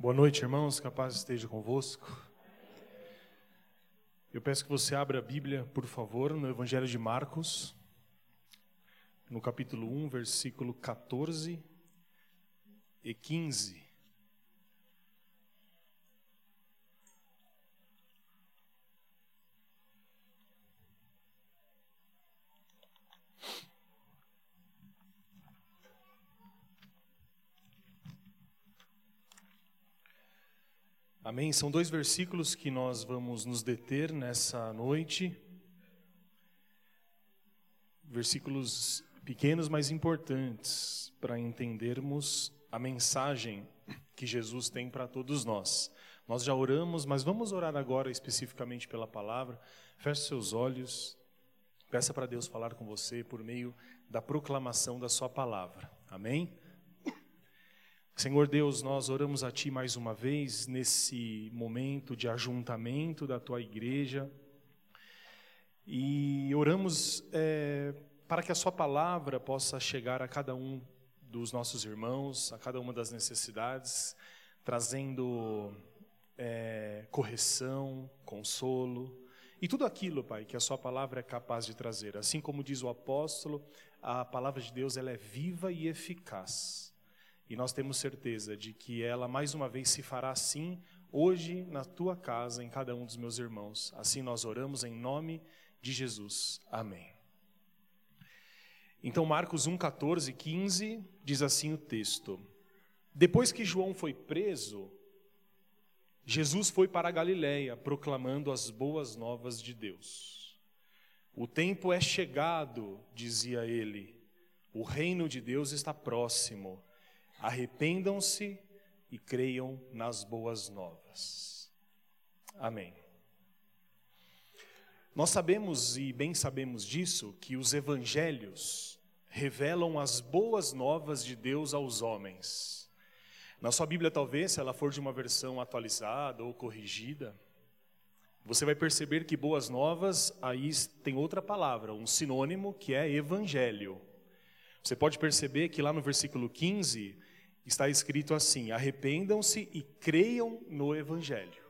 Boa noite, irmãos, capaz esteja convosco. Eu peço que você abra a Bíblia, por favor, no Evangelho de Marcos, no capítulo 1, versículo 14 e 15. Amém? São dois versículos que nós vamos nos deter nessa noite. Versículos pequenos, mas importantes para entendermos a mensagem que Jesus tem para todos nós. Nós já oramos, mas vamos orar agora especificamente pela palavra. Feche seus olhos, peça para Deus falar com você por meio da proclamação da Sua palavra. Amém? Senhor Deus, nós oramos a Ti mais uma vez nesse momento de ajuntamento da Tua igreja e oramos é, para que a Sua palavra possa chegar a cada um dos nossos irmãos, a cada uma das necessidades, trazendo é, correção, consolo e tudo aquilo, Pai, que a Sua palavra é capaz de trazer. Assim como diz o apóstolo, a palavra de Deus ela é viva e eficaz e nós temos certeza de que ela mais uma vez se fará assim hoje na tua casa, em cada um dos meus irmãos. Assim nós oramos em nome de Jesus. Amém. Então, Marcos 1, 14, 15 diz assim o texto: Depois que João foi preso, Jesus foi para a Galiléia proclamando as boas novas de Deus. O tempo é chegado, dizia ele, o reino de Deus está próximo. Arrependam-se e creiam nas boas novas. Amém. Nós sabemos e bem sabemos disso que os evangelhos revelam as boas novas de Deus aos homens. Na sua Bíblia, talvez, se ela for de uma versão atualizada ou corrigida, você vai perceber que boas novas aí tem outra palavra, um sinônimo que é evangelho. Você pode perceber que lá no versículo 15 está escrito assim: arrependam-se e creiam no Evangelho.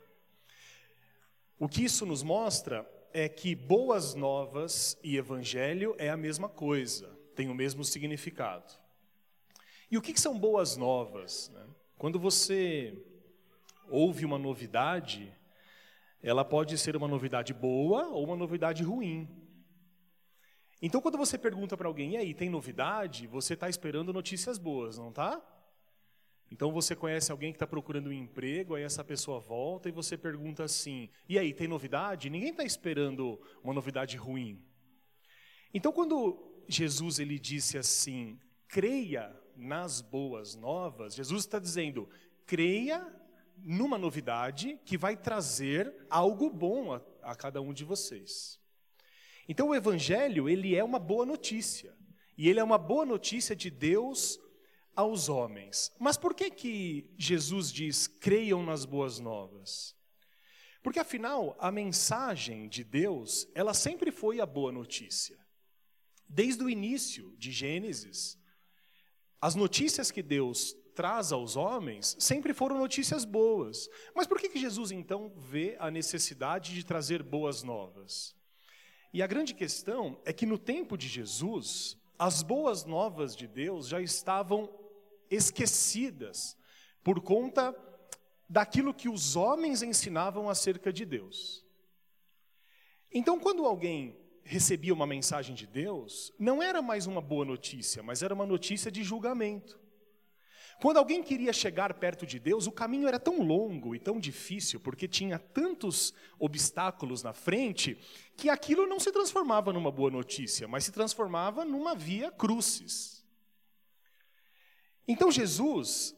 O que isso nos mostra é que boas novas e Evangelho é a mesma coisa, tem o mesmo significado. E o que são boas novas? Né? Quando você ouve uma novidade, ela pode ser uma novidade boa ou uma novidade ruim. Então, quando você pergunta para alguém, e aí, tem novidade? Você está esperando notícias boas, não está? Então você conhece alguém que está procurando um emprego, aí essa pessoa volta e você pergunta assim: e aí, tem novidade? Ninguém está esperando uma novidade ruim. Então quando Jesus ele disse assim: creia nas boas novas, Jesus está dizendo: creia numa novidade que vai trazer algo bom a, a cada um de vocês. Então o evangelho ele é uma boa notícia e ele é uma boa notícia de Deus aos homens. Mas por que que Jesus diz: "Creiam nas boas novas"? Porque afinal, a mensagem de Deus, ela sempre foi a boa notícia. Desde o início de Gênesis, as notícias que Deus traz aos homens sempre foram notícias boas. Mas por que, que Jesus então vê a necessidade de trazer boas novas? E a grande questão é que no tempo de Jesus, as boas novas de Deus já estavam esquecidas por conta daquilo que os homens ensinavam acerca de Deus. Então, quando alguém recebia uma mensagem de Deus, não era mais uma boa notícia, mas era uma notícia de julgamento. Quando alguém queria chegar perto de Deus, o caminho era tão longo e tão difícil, porque tinha tantos obstáculos na frente, que aquilo não se transformava numa boa notícia, mas se transformava numa via crucis. Então Jesus,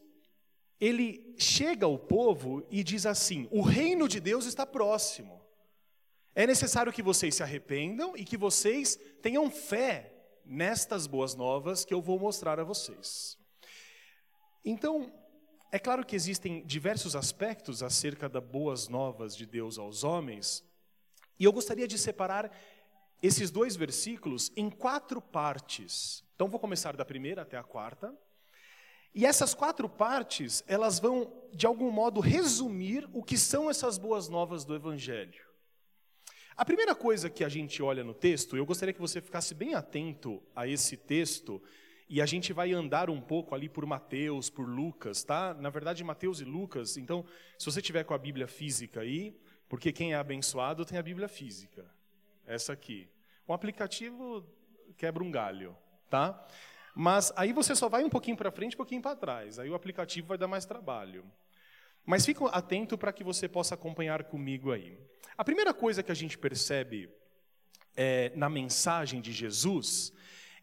ele chega ao povo e diz assim: o reino de Deus está próximo. É necessário que vocês se arrependam e que vocês tenham fé nestas boas novas que eu vou mostrar a vocês. Então, é claro que existem diversos aspectos acerca das boas novas de Deus aos homens, e eu gostaria de separar esses dois versículos em quatro partes. Então, vou começar da primeira até a quarta. E essas quatro partes, elas vão, de algum modo, resumir o que são essas boas novas do Evangelho. A primeira coisa que a gente olha no texto, eu gostaria que você ficasse bem atento a esse texto, e a gente vai andar um pouco ali por Mateus, por Lucas, tá? Na verdade, Mateus e Lucas. Então, se você tiver com a Bíblia física aí, porque quem é abençoado tem a Bíblia física. Essa aqui. O aplicativo quebra um galho, tá? Mas aí você só vai um pouquinho para frente, um pouquinho para trás. Aí o aplicativo vai dar mais trabalho. Mas fique atento para que você possa acompanhar comigo aí. A primeira coisa que a gente percebe é, na mensagem de Jesus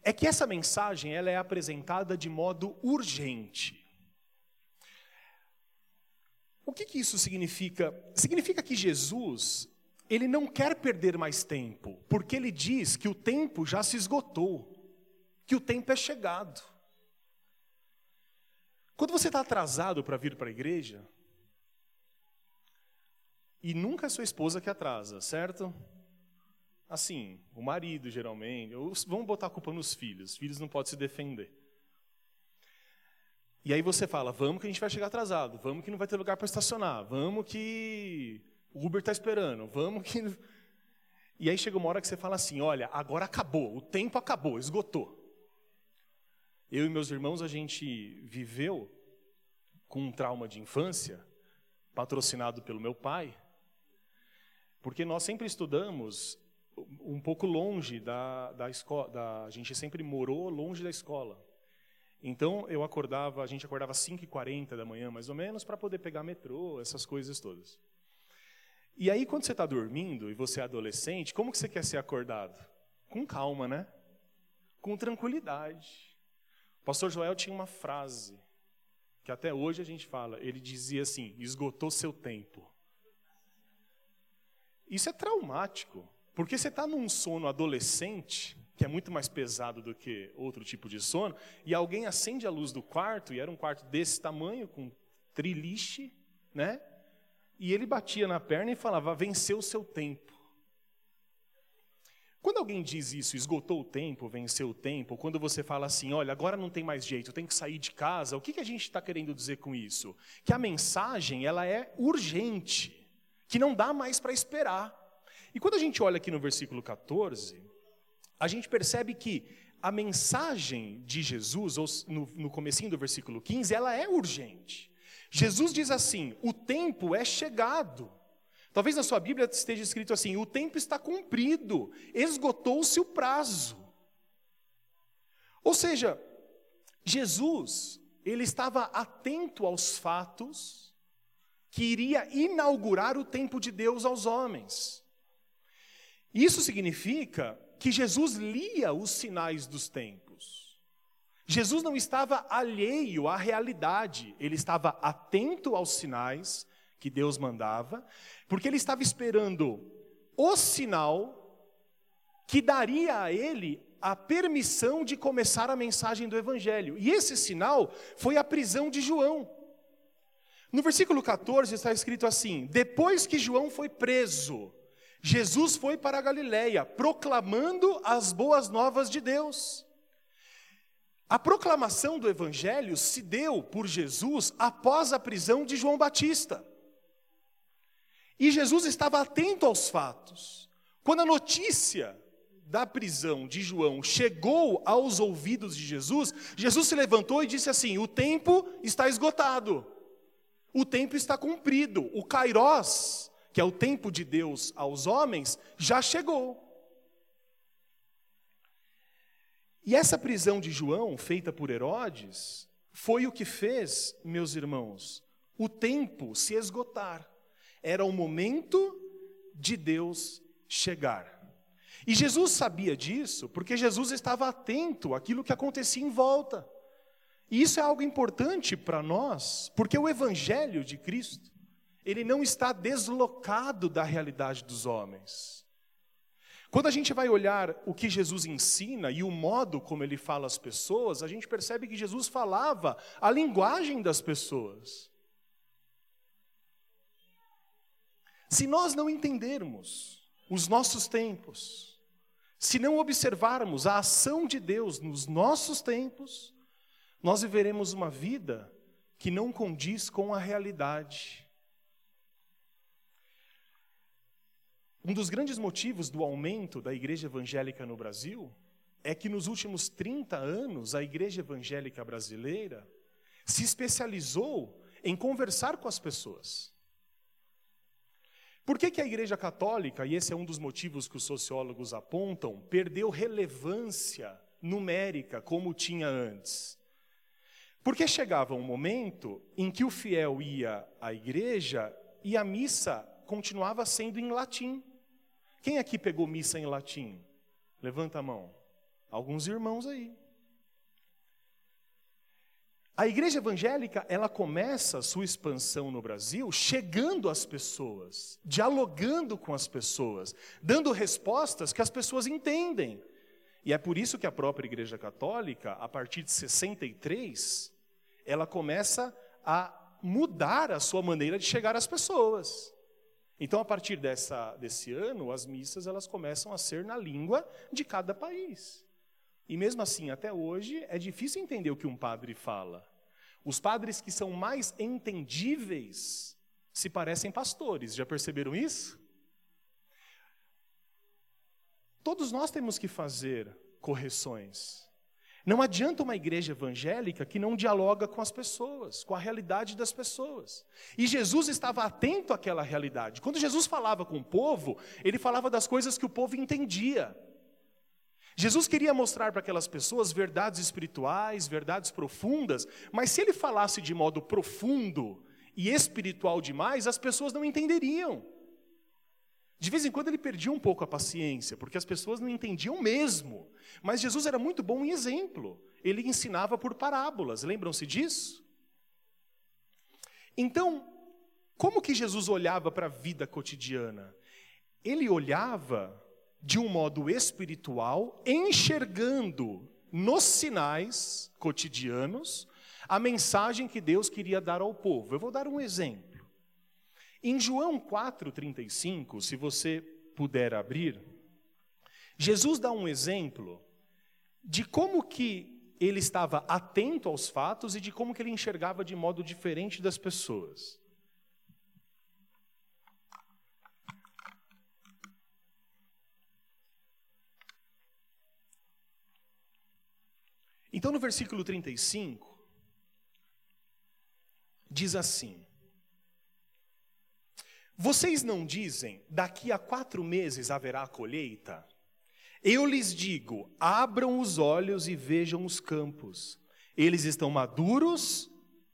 é que essa mensagem ela é apresentada de modo urgente. O que, que isso significa? Significa que Jesus ele não quer perder mais tempo, porque ele diz que o tempo já se esgotou que o tempo é chegado. Quando você está atrasado para vir para a igreja, e nunca é sua esposa que atrasa, certo? Assim, o marido geralmente, ou vamos botar a culpa nos filhos, os filhos não podem se defender. E aí você fala, vamos que a gente vai chegar atrasado, vamos que não vai ter lugar para estacionar, vamos que o Uber está esperando, vamos que. E aí chega uma hora que você fala assim: olha, agora acabou, o tempo acabou, esgotou. Eu e meus irmãos, a gente viveu com um trauma de infância, patrocinado pelo meu pai, porque nós sempre estudamos um pouco longe da, da escola, a gente sempre morou longe da escola. Então eu acordava, a gente acordava às 5h40 da manhã, mais ou menos, para poder pegar metrô, essas coisas todas. E aí, quando você está dormindo e você é adolescente, como que você quer ser acordado? Com calma, né? Com tranquilidade. O pastor Joel tinha uma frase que até hoje a gente fala. Ele dizia assim: esgotou seu tempo. Isso é traumático, porque você está num sono adolescente, que é muito mais pesado do que outro tipo de sono, e alguém acende a luz do quarto, e era um quarto desse tamanho, com triliche, né? E ele batia na perna e falava: venceu o seu tempo. Quando alguém diz isso, esgotou o tempo, venceu o tempo, quando você fala assim, olha, agora não tem mais jeito, eu tenho que sair de casa, o que, a gente está querendo dizer com isso? Que a mensagem ela é urgente, que não dá mais para esperar. E quando a gente olha aqui no versículo 14, a gente percebe que a mensagem de Jesus, ou no, no comecinho do versículo 15, ela é urgente. Jesus diz assim: o tempo é chegado. Talvez na sua Bíblia esteja escrito assim: o tempo está cumprido, esgotou-se o prazo. Ou seja, Jesus, ele estava atento aos fatos que iria inaugurar o tempo de Deus aos homens. Isso significa que Jesus lia os sinais dos tempos. Jesus não estava alheio à realidade, ele estava atento aos sinais que Deus mandava, porque ele estava esperando o sinal que daria a ele a permissão de começar a mensagem do Evangelho. E esse sinal foi a prisão de João. No versículo 14 está escrito assim: Depois que João foi preso, Jesus foi para a Galiléia, proclamando as boas novas de Deus. A proclamação do Evangelho se deu por Jesus após a prisão de João Batista. E Jesus estava atento aos fatos. Quando a notícia da prisão de João chegou aos ouvidos de Jesus, Jesus se levantou e disse assim: O tempo está esgotado, o tempo está cumprido, o Kairós, que é o tempo de Deus aos homens, já chegou. E essa prisão de João, feita por Herodes, foi o que fez, meus irmãos, o tempo se esgotar. Era o momento de Deus chegar. E Jesus sabia disso porque Jesus estava atento àquilo que acontecia em volta. E isso é algo importante para nós, porque o evangelho de Cristo, ele não está deslocado da realidade dos homens. Quando a gente vai olhar o que Jesus ensina e o modo como ele fala às pessoas, a gente percebe que Jesus falava a linguagem das pessoas. Se nós não entendermos os nossos tempos, se não observarmos a ação de Deus nos nossos tempos, nós viveremos uma vida que não condiz com a realidade. Um dos grandes motivos do aumento da igreja evangélica no Brasil é que nos últimos 30 anos a igreja evangélica brasileira se especializou em conversar com as pessoas. Por que, que a Igreja Católica, e esse é um dos motivos que os sociólogos apontam, perdeu relevância numérica como tinha antes? Porque chegava um momento em que o fiel ia à igreja e a missa continuava sendo em latim. Quem aqui pegou missa em latim? Levanta a mão. Alguns irmãos aí. A igreja evangélica, ela começa a sua expansão no Brasil chegando às pessoas, dialogando com as pessoas, dando respostas que as pessoas entendem. E é por isso que a própria Igreja Católica, a partir de 63, ela começa a mudar a sua maneira de chegar às pessoas. Então, a partir dessa, desse ano, as missas elas começam a ser na língua de cada país. E mesmo assim, até hoje, é difícil entender o que um padre fala. Os padres que são mais entendíveis se parecem pastores, já perceberam isso? Todos nós temos que fazer correções. Não adianta uma igreja evangélica que não dialoga com as pessoas, com a realidade das pessoas. E Jesus estava atento àquela realidade. Quando Jesus falava com o povo, ele falava das coisas que o povo entendia. Jesus queria mostrar para aquelas pessoas verdades espirituais, verdades profundas, mas se ele falasse de modo profundo e espiritual demais, as pessoas não entenderiam. De vez em quando ele perdia um pouco a paciência, porque as pessoas não entendiam mesmo. Mas Jesus era muito bom em exemplo. Ele ensinava por parábolas, lembram-se disso? Então, como que Jesus olhava para a vida cotidiana? Ele olhava de um modo espiritual, enxergando nos sinais cotidianos a mensagem que Deus queria dar ao povo. Eu vou dar um exemplo. Em João 4,35, se você puder abrir, Jesus dá um exemplo de como que ele estava atento aos fatos e de como que ele enxergava de modo diferente das pessoas. Então, no versículo 35, diz assim: Vocês não dizem, daqui a quatro meses haverá colheita? Eu lhes digo: abram os olhos e vejam os campos, eles estão maduros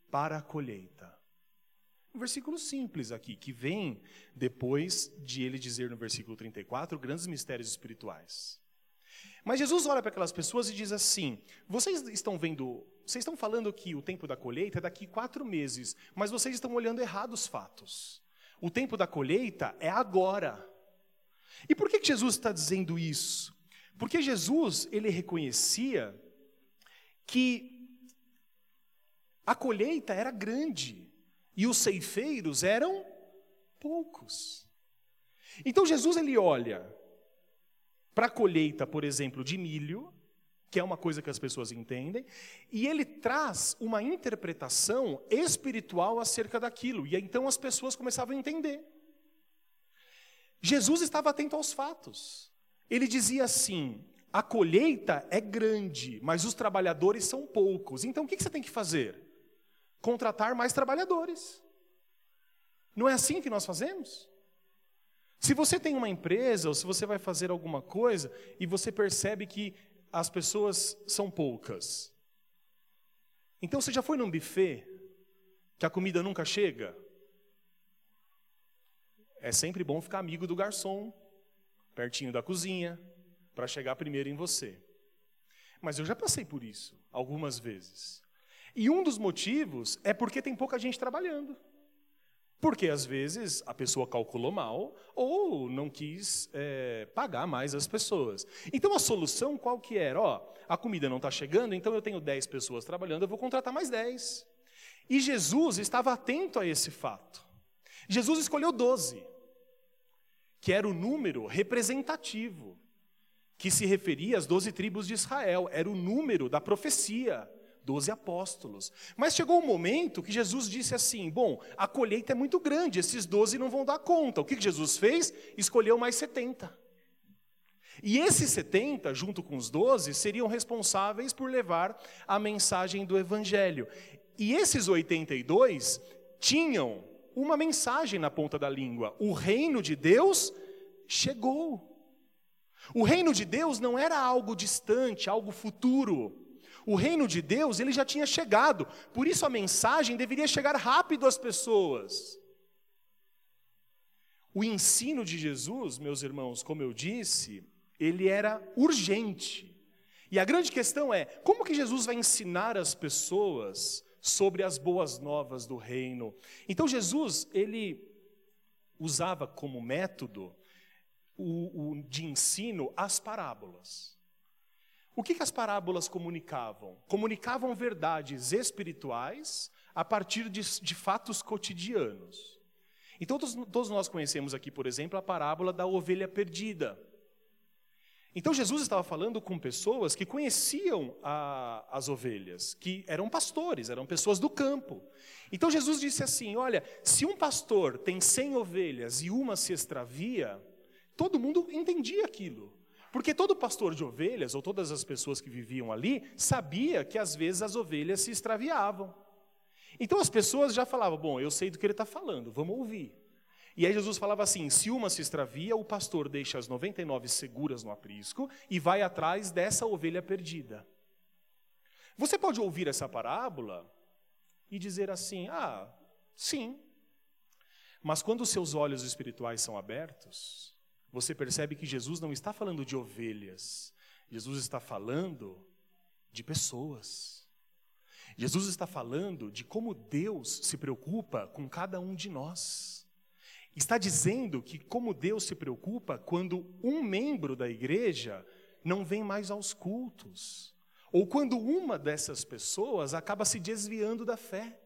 para a colheita. Um versículo simples aqui, que vem depois de ele dizer no versículo 34 grandes mistérios espirituais. Mas Jesus olha para aquelas pessoas e diz assim: vocês estão vendo, vocês estão falando que o tempo da colheita é daqui quatro meses, mas vocês estão olhando errado os fatos. O tempo da colheita é agora. E por que, Jesus está dizendo isso? Porque Jesus ele reconhecia que a colheita era grande e os ceifeiros eram poucos. Então Jesus ele olha para a colheita, por exemplo, de milho, que é uma coisa que as pessoas entendem, e ele traz uma interpretação espiritual acerca daquilo, e então as pessoas começavam a entender. Jesus estava atento aos fatos. Ele dizia assim: a colheita é grande, mas os trabalhadores são poucos. Então o que você tem que fazer? Contratar mais trabalhadores. Não é assim que nós fazemos? Se você tem uma empresa ou se você vai fazer alguma coisa e você percebe que as pessoas são poucas. Então você já foi num buffet que a comida nunca chega? É sempre bom ficar amigo do garçom, pertinho da cozinha, para chegar primeiro em você. Mas eu já passei por isso algumas vezes. E um dos motivos é porque tem pouca gente trabalhando. Porque às vezes a pessoa calculou mal ou não quis é, pagar mais as pessoas. Então a solução qual que era? Ó, a comida não está chegando, então eu tenho 10 pessoas trabalhando, eu vou contratar mais 10. E Jesus estava atento a esse fato. Jesus escolheu 12, que era o número representativo, que se referia às 12 tribos de Israel, era o número da profecia doze apóstolos. Mas chegou um momento que Jesus disse assim: Bom, a colheita é muito grande, esses doze não vão dar conta. O que Jesus fez? Escolheu mais setenta. E esses 70, junto com os 12, seriam responsáveis por levar a mensagem do Evangelho. E esses 82 tinham uma mensagem na ponta da língua: o reino de Deus chegou. O reino de Deus não era algo distante, algo futuro. O reino de Deus, ele já tinha chegado. Por isso a mensagem deveria chegar rápido às pessoas. O ensino de Jesus, meus irmãos, como eu disse, ele era urgente. E a grande questão é: como que Jesus vai ensinar as pessoas sobre as boas novas do reino? Então Jesus, ele usava como método o, o, de ensino as parábolas. O que, que as parábolas comunicavam? Comunicavam verdades espirituais a partir de, de fatos cotidianos. Então, todos, todos nós conhecemos aqui, por exemplo, a parábola da ovelha perdida. Então Jesus estava falando com pessoas que conheciam a, as ovelhas, que eram pastores, eram pessoas do campo. Então Jesus disse assim: Olha, se um pastor tem cem ovelhas e uma se extravia, todo mundo entendia aquilo. Porque todo pastor de ovelhas, ou todas as pessoas que viviam ali, sabia que às vezes as ovelhas se extraviavam. Então as pessoas já falavam: Bom, eu sei do que ele está falando, vamos ouvir. E aí Jesus falava assim: se uma se extravia, o pastor deixa as 99 seguras no aprisco e vai atrás dessa ovelha perdida. Você pode ouvir essa parábola e dizer assim: ah, sim. Mas quando os seus olhos espirituais são abertos, você percebe que Jesus não está falando de ovelhas, Jesus está falando de pessoas. Jesus está falando de como Deus se preocupa com cada um de nós. Está dizendo que como Deus se preocupa quando um membro da igreja não vem mais aos cultos, ou quando uma dessas pessoas acaba se desviando da fé.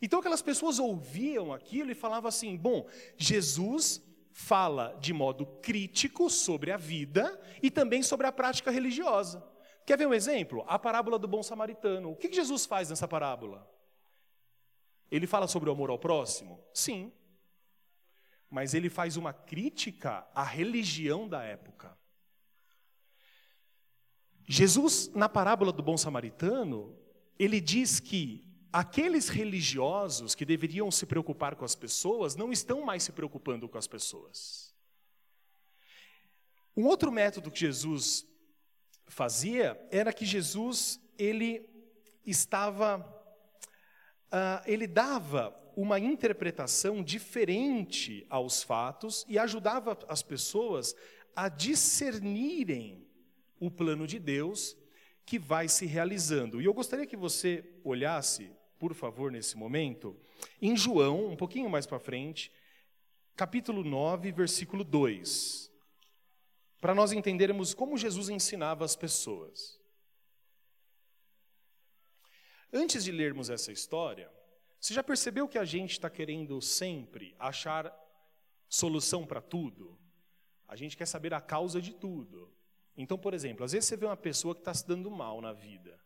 Então aquelas pessoas ouviam aquilo e falavam assim: bom, Jesus fala de modo crítico sobre a vida e também sobre a prática religiosa. Quer ver um exemplo? A parábola do bom samaritano. O que Jesus faz nessa parábola? Ele fala sobre o amor ao próximo? Sim mas ele faz uma crítica à religião da época. Jesus, na parábola do bom samaritano, ele diz que aqueles religiosos que deveriam se preocupar com as pessoas não estão mais se preocupando com as pessoas. Um outro método que Jesus fazia era que Jesus ele estava, uh, ele dava uma interpretação diferente aos fatos e ajudava as pessoas a discernirem o plano de Deus que vai se realizando. E eu gostaria que você olhasse, por favor, nesse momento, em João, um pouquinho mais para frente, capítulo 9, versículo 2, para nós entendermos como Jesus ensinava as pessoas. Antes de lermos essa história, você já percebeu que a gente está querendo sempre achar solução para tudo? A gente quer saber a causa de tudo. Então, por exemplo, às vezes você vê uma pessoa que está se dando mal na vida.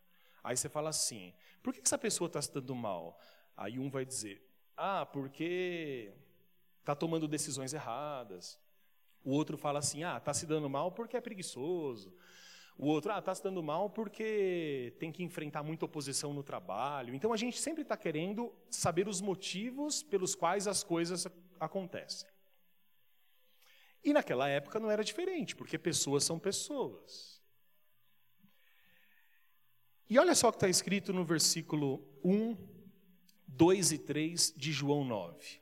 Aí você fala assim: por que essa pessoa está se dando mal? Aí um vai dizer: ah, porque está tomando decisões erradas. O outro fala assim: ah, está se dando mal porque é preguiçoso. O outro, ah, está se dando mal porque tem que enfrentar muita oposição no trabalho. Então a gente sempre está querendo saber os motivos pelos quais as coisas acontecem. E naquela época não era diferente, porque pessoas são pessoas. E olha só o que está escrito no versículo 1, 2 e 3 de João 9.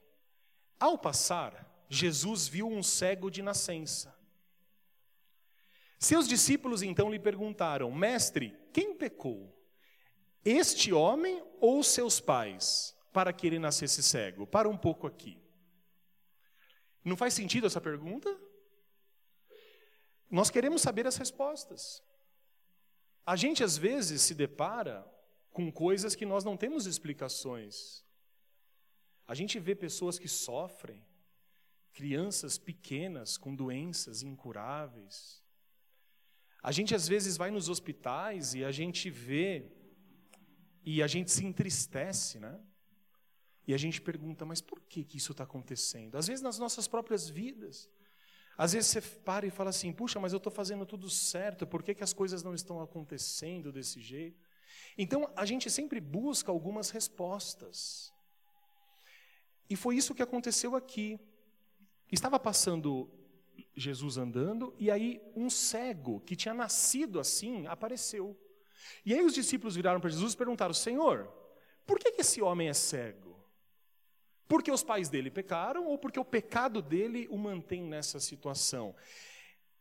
Ao passar, Jesus viu um cego de nascença. Seus discípulos então lhe perguntaram: Mestre, quem pecou? Este homem ou seus pais, para que ele nascesse cego? Para um pouco aqui. Não faz sentido essa pergunta? Nós queremos saber as respostas. A gente às vezes se depara com coisas que nós não temos explicações. A gente vê pessoas que sofrem, crianças pequenas com doenças incuráveis, a gente às vezes vai nos hospitais e a gente vê E a gente se entristece, né? E a gente pergunta, mas por que, que isso está acontecendo? Às vezes nas nossas próprias vidas. Às vezes você para e fala assim, puxa, mas eu estou fazendo tudo certo, por que, que as coisas não estão acontecendo desse jeito? Então a gente sempre busca algumas respostas. E foi isso que aconteceu aqui. Estava passando Jesus andando, e aí um cego que tinha nascido assim apareceu. E aí os discípulos viraram para Jesus e perguntaram: Senhor, por que, que esse homem é cego? Porque os pais dele pecaram ou porque o pecado dele o mantém nessa situação?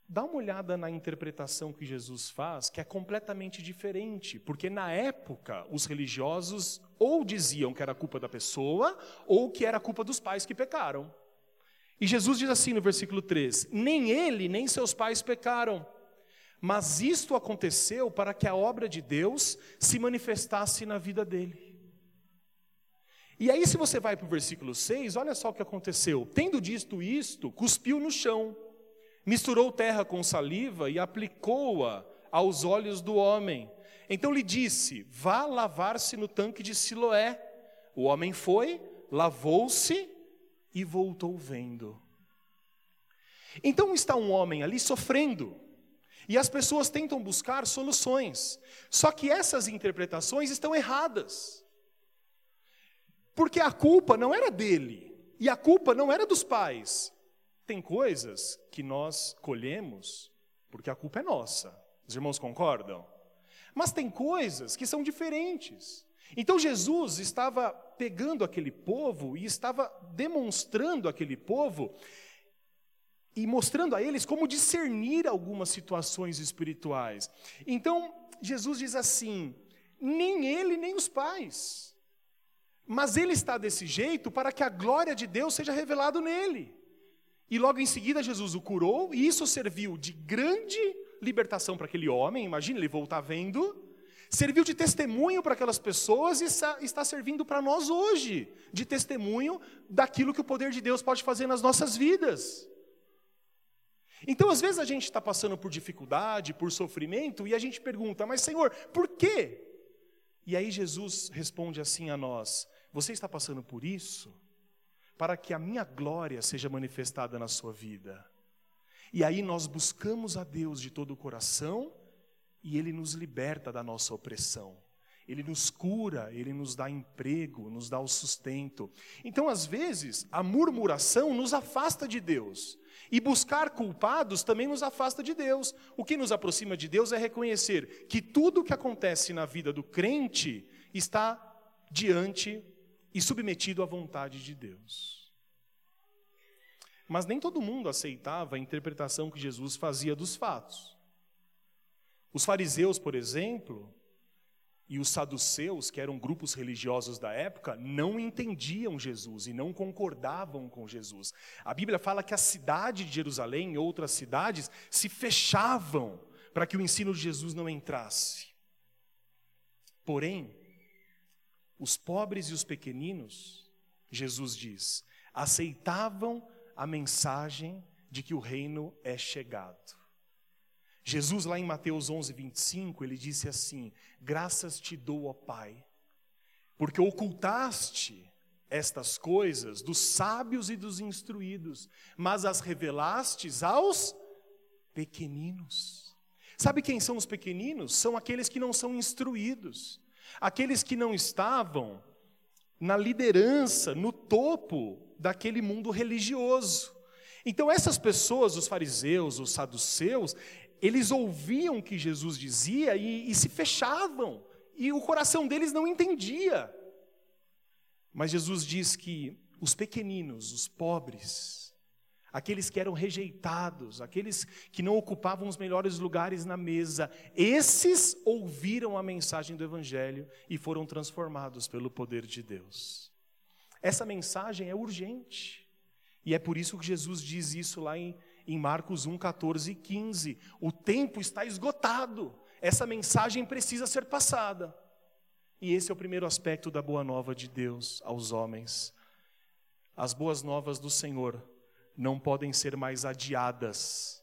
Dá uma olhada na interpretação que Jesus faz, que é completamente diferente, porque na época os religiosos ou diziam que era culpa da pessoa ou que era culpa dos pais que pecaram. E Jesus diz assim no versículo 3: Nem ele nem seus pais pecaram, mas isto aconteceu para que a obra de Deus se manifestasse na vida dele. E aí, se você vai para o versículo 6, olha só o que aconteceu. Tendo dito isto, cuspiu no chão, misturou terra com saliva e aplicou-a aos olhos do homem. Então lhe disse: Vá lavar-se no tanque de Siloé. O homem foi, lavou-se e voltou vendo. Então está um homem ali sofrendo, e as pessoas tentam buscar soluções, só que essas interpretações estão erradas, porque a culpa não era dele, e a culpa não era dos pais. Tem coisas que nós colhemos porque a culpa é nossa, os irmãos concordam? Mas tem coisas que são diferentes. Então Jesus estava pegando aquele povo e estava demonstrando aquele povo e mostrando a eles como discernir algumas situações espirituais. Então Jesus diz assim: nem ele nem os pais, mas ele está desse jeito para que a glória de Deus seja revelada nele. E logo em seguida Jesus o curou e isso serviu de grande libertação para aquele homem. Imagina ele voltar vendo serviu de testemunho para aquelas pessoas e está servindo para nós hoje, de testemunho daquilo que o poder de Deus pode fazer nas nossas vidas. Então, às vezes, a gente está passando por dificuldade, por sofrimento, e a gente pergunta, mas Senhor, por quê? E aí Jesus responde assim a nós: Você está passando por isso para que a minha glória seja manifestada na sua vida. E aí nós buscamos a Deus de todo o coração e Ele nos liberta da nossa opressão. Ele nos cura, Ele nos dá emprego, nos dá o sustento. Então, às vezes, a murmuração nos afasta de Deus. E buscar culpados também nos afasta de Deus. O que nos aproxima de Deus é reconhecer que tudo o que acontece na vida do crente está diante e submetido à vontade de Deus. Mas nem todo mundo aceitava a interpretação que Jesus fazia dos fatos. Os fariseus, por exemplo, e os saduceus, que eram grupos religiosos da época, não entendiam Jesus e não concordavam com Jesus. A Bíblia fala que a cidade de Jerusalém e outras cidades se fechavam para que o ensino de Jesus não entrasse. Porém, os pobres e os pequeninos, Jesus diz, aceitavam a mensagem de que o reino é chegado. Jesus, lá em Mateus 11, 25, ele disse assim: Graças te dou, ó Pai, porque ocultaste estas coisas dos sábios e dos instruídos, mas as revelastes aos pequeninos. Sabe quem são os pequeninos? São aqueles que não são instruídos, aqueles que não estavam na liderança, no topo daquele mundo religioso. Então, essas pessoas, os fariseus, os saduceus, eles ouviam o que Jesus dizia e, e se fechavam, e o coração deles não entendia. Mas Jesus diz que os pequeninos, os pobres, aqueles que eram rejeitados, aqueles que não ocupavam os melhores lugares na mesa, esses ouviram a mensagem do Evangelho e foram transformados pelo poder de Deus. Essa mensagem é urgente, e é por isso que Jesus diz isso lá em em Marcos 1, 14 e 15. O tempo está esgotado, essa mensagem precisa ser passada. E esse é o primeiro aspecto da boa nova de Deus aos homens. As boas novas do Senhor não podem ser mais adiadas.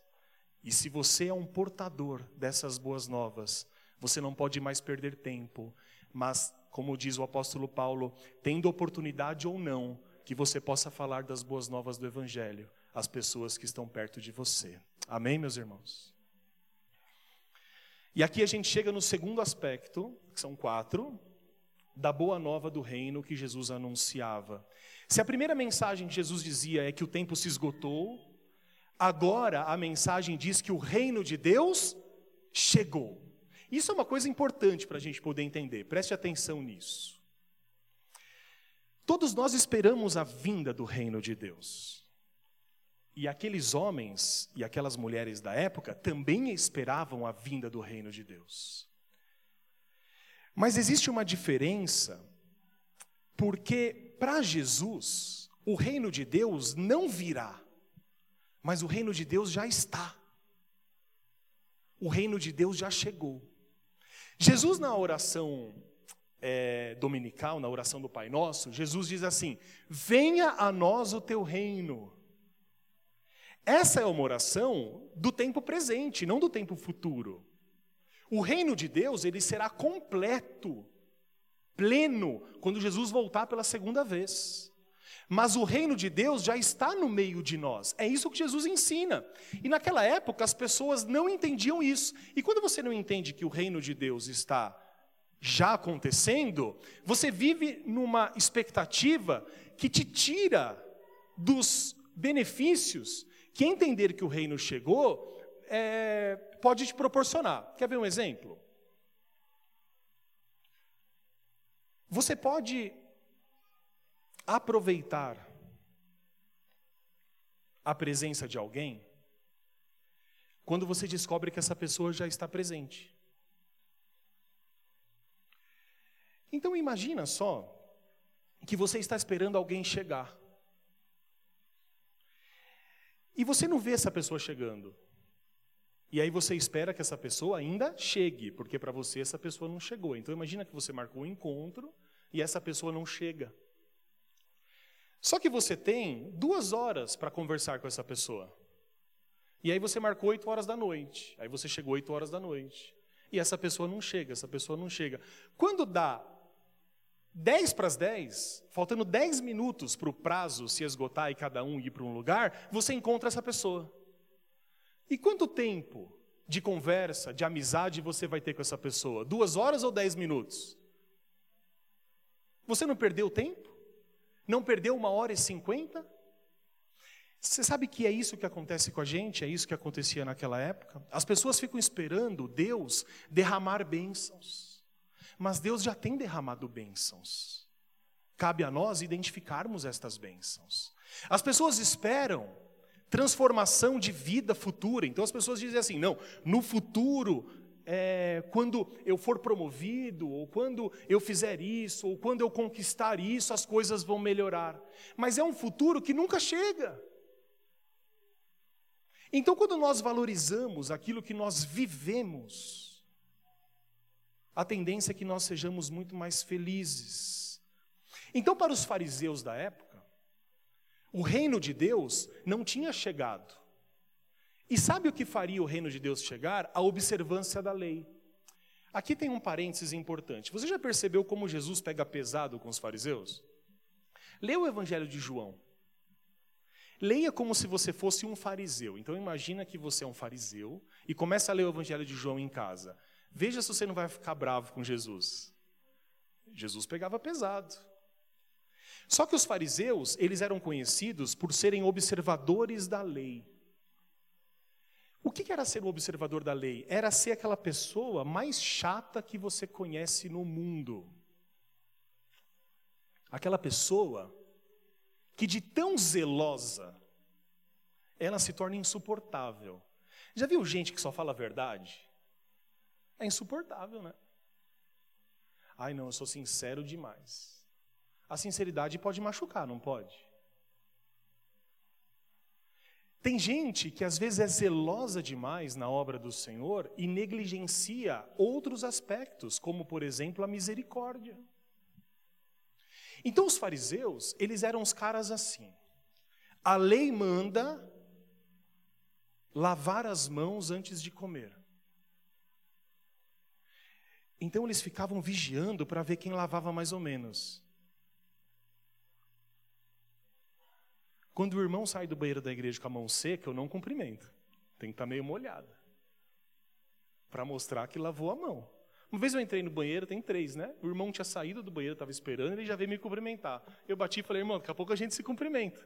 E se você é um portador dessas boas novas, você não pode mais perder tempo, mas como diz o apóstolo Paulo, tendo oportunidade ou não, que você possa falar das boas novas do Evangelho às pessoas que estão perto de você. Amém, meus irmãos? E aqui a gente chega no segundo aspecto, que são quatro, da boa nova do reino que Jesus anunciava. Se a primeira mensagem que Jesus dizia é que o tempo se esgotou, agora a mensagem diz que o reino de Deus chegou. Isso é uma coisa importante para a gente poder entender, preste atenção nisso. Todos nós esperamos a vinda do reino de Deus. E aqueles homens e aquelas mulheres da época também esperavam a vinda do reino de Deus. Mas existe uma diferença, porque para Jesus, o reino de Deus não virá, mas o reino de Deus já está. O reino de Deus já chegou. Jesus, na oração é, dominical, na oração do Pai Nosso, Jesus diz assim: Venha a nós o teu reino. Essa é uma oração do tempo presente, não do tempo futuro. O reino de Deus, ele será completo, pleno, quando Jesus voltar pela segunda vez. Mas o reino de Deus já está no meio de nós. É isso que Jesus ensina. E naquela época as pessoas não entendiam isso. E quando você não entende que o reino de Deus está já acontecendo, você vive numa expectativa que te tira dos benefícios que entender que o reino chegou é, pode te proporcionar. Quer ver um exemplo? Você pode aproveitar a presença de alguém quando você descobre que essa pessoa já está presente. Então imagina só que você está esperando alguém chegar. E você não vê essa pessoa chegando. E aí você espera que essa pessoa ainda chegue, porque para você essa pessoa não chegou. Então imagina que você marcou um encontro e essa pessoa não chega. Só que você tem duas horas para conversar com essa pessoa. E aí você marcou oito horas da noite. Aí você chegou oito horas da noite. E essa pessoa não chega, essa pessoa não chega. Quando dá 10 para as 10, faltando 10 minutos para o prazo se esgotar e cada um ir para um lugar, você encontra essa pessoa. E quanto tempo de conversa, de amizade você vai ter com essa pessoa? Duas horas ou dez minutos? Você não perdeu tempo? Não perdeu uma hora e cinquenta? Você sabe que é isso que acontece com a gente? É isso que acontecia naquela época? As pessoas ficam esperando Deus derramar bênçãos. Mas Deus já tem derramado bênçãos. Cabe a nós identificarmos estas bênçãos. As pessoas esperam transformação de vida futura. Então as pessoas dizem assim: não, no futuro, é, quando eu for promovido, ou quando eu fizer isso, ou quando eu conquistar isso, as coisas vão melhorar. Mas é um futuro que nunca chega. Então, quando nós valorizamos aquilo que nós vivemos, a tendência é que nós sejamos muito mais felizes. Então, para os fariseus da época, o reino de Deus não tinha chegado. E sabe o que faria o reino de Deus chegar? A observância da lei. Aqui tem um parênteses importante. Você já percebeu como Jesus pega pesado com os fariseus? Leia o Evangelho de João. Leia como se você fosse um fariseu. Então imagina que você é um fariseu e começa a ler o Evangelho de João em casa. Veja se você não vai ficar bravo com Jesus. Jesus pegava pesado. Só que os fariseus, eles eram conhecidos por serem observadores da lei. O que era ser um observador da lei? Era ser aquela pessoa mais chata que você conhece no mundo. Aquela pessoa que de tão zelosa, ela se torna insuportável. Já viu gente que só fala a verdade? É insuportável, né? Ai, não, eu sou sincero demais. A sinceridade pode machucar, não pode? Tem gente que às vezes é zelosa demais na obra do Senhor e negligencia outros aspectos, como por exemplo a misericórdia. Então os fariseus, eles eram os caras assim. A lei manda lavar as mãos antes de comer. Então eles ficavam vigiando para ver quem lavava mais ou menos. Quando o irmão sai do banheiro da igreja com a mão seca, eu não cumprimento. Tem que estar tá meio molhada. Para mostrar que lavou a mão. Uma vez eu entrei no banheiro, tem três, né? O irmão tinha saído do banheiro, estava esperando, ele já veio me cumprimentar. Eu bati e falei, irmão, daqui a pouco a gente se cumprimenta.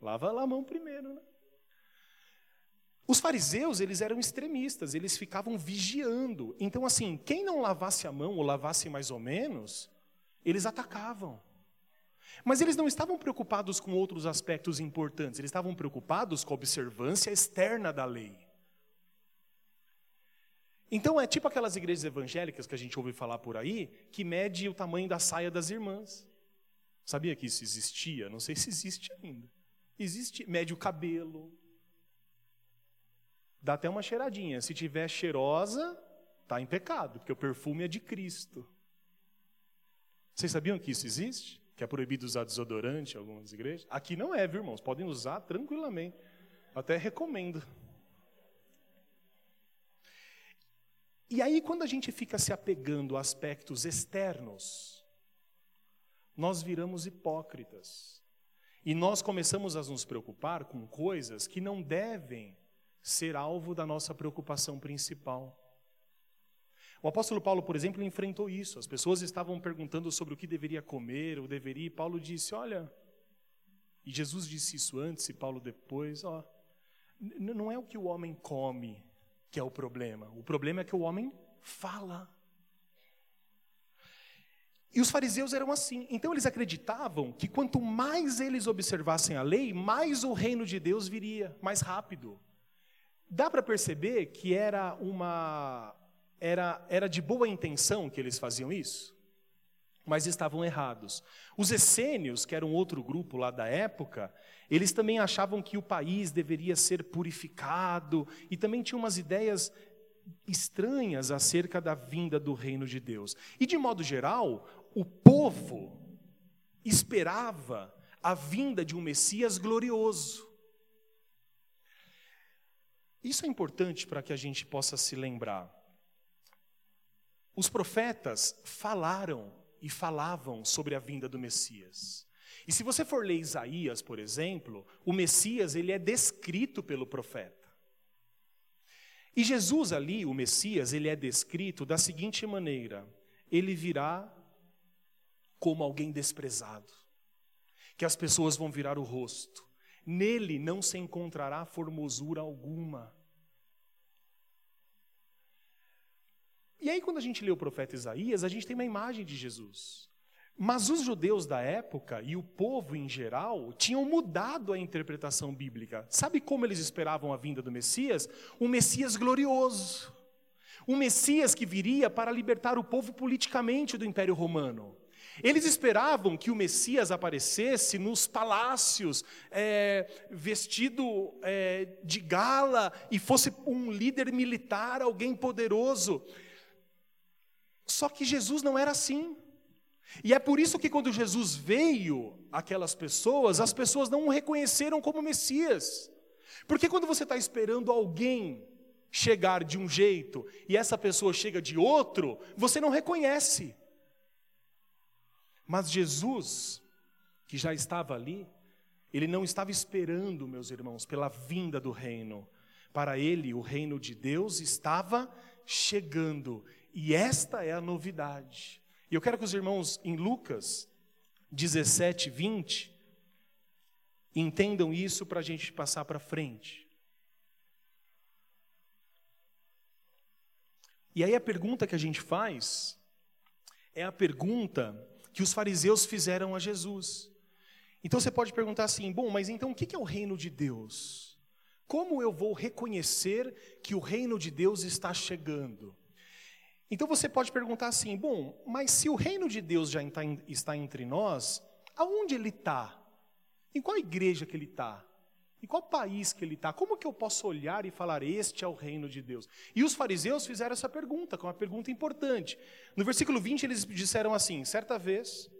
Lava lá a mão primeiro, né? Os fariseus, eles eram extremistas, eles ficavam vigiando. Então, assim, quem não lavasse a mão ou lavasse mais ou menos, eles atacavam. Mas eles não estavam preocupados com outros aspectos importantes, eles estavam preocupados com a observância externa da lei. Então é tipo aquelas igrejas evangélicas que a gente ouve falar por aí, que mede o tamanho da saia das irmãs. Sabia que isso existia? Não sei se existe ainda. Existe, mede o cabelo. Dá até uma cheiradinha. Se tiver cheirosa, está em pecado, porque o perfume é de Cristo. Vocês sabiam que isso existe? Que é proibido usar desodorante em algumas igrejas. Aqui não é, viu, irmãos? Podem usar tranquilamente. Até recomendo. E aí, quando a gente fica se apegando a aspectos externos, nós viramos hipócritas. E nós começamos a nos preocupar com coisas que não devem ser alvo da nossa preocupação principal. O apóstolo Paulo, por exemplo, enfrentou isso. As pessoas estavam perguntando sobre o que deveria comer ou deveria, e Paulo disse: Olha, e Jesus disse isso antes e Paulo depois: Ó, não é o que o homem come que é o problema, o problema é que o homem fala. E os fariseus eram assim. Então eles acreditavam que quanto mais eles observassem a lei, mais o reino de Deus viria, mais rápido. Dá para perceber que era uma era, era de boa intenção que eles faziam isso, mas estavam errados. Os essênios, que eram outro grupo lá da época, eles também achavam que o país deveria ser purificado e também tinham umas ideias estranhas acerca da vinda do reino de Deus. E de modo geral, o povo esperava a vinda de um Messias glorioso. Isso é importante para que a gente possa se lembrar. Os profetas falaram e falavam sobre a vinda do Messias. E se você for ler Isaías, por exemplo, o Messias ele é descrito pelo profeta. E Jesus ali, o Messias, ele é descrito da seguinte maneira: ele virá como alguém desprezado, que as pessoas vão virar o rosto. Nele não se encontrará formosura alguma. E aí, quando a gente lê o profeta Isaías, a gente tem uma imagem de Jesus. Mas os judeus da época e o povo em geral tinham mudado a interpretação bíblica. Sabe como eles esperavam a vinda do Messias? Um Messias glorioso. Um Messias que viria para libertar o povo politicamente do Império Romano. Eles esperavam que o Messias aparecesse nos palácios, é, vestido é, de gala, e fosse um líder militar, alguém poderoso. Só que Jesus não era assim. E é por isso que quando Jesus veio aquelas pessoas, as pessoas não o reconheceram como Messias. Porque quando você está esperando alguém chegar de um jeito e essa pessoa chega de outro, você não reconhece. Mas Jesus, que já estava ali, ele não estava esperando, meus irmãos, pela vinda do reino. Para ele, o reino de Deus estava chegando e esta é a novidade. E eu quero que os irmãos em Lucas 17, 20 entendam isso para a gente passar para frente. E aí a pergunta que a gente faz é a pergunta que os fariseus fizeram a Jesus. Então você pode perguntar assim: bom, mas então o que é o reino de Deus? Como eu vou reconhecer que o reino de Deus está chegando? Então você pode perguntar assim: bom, mas se o reino de Deus já está entre nós, aonde ele está? Em qual igreja que ele está? Em qual país que ele está? Como que eu posso olhar e falar, este é o reino de Deus? E os fariseus fizeram essa pergunta, que é uma pergunta importante. No versículo 20, eles disseram assim: certa vez,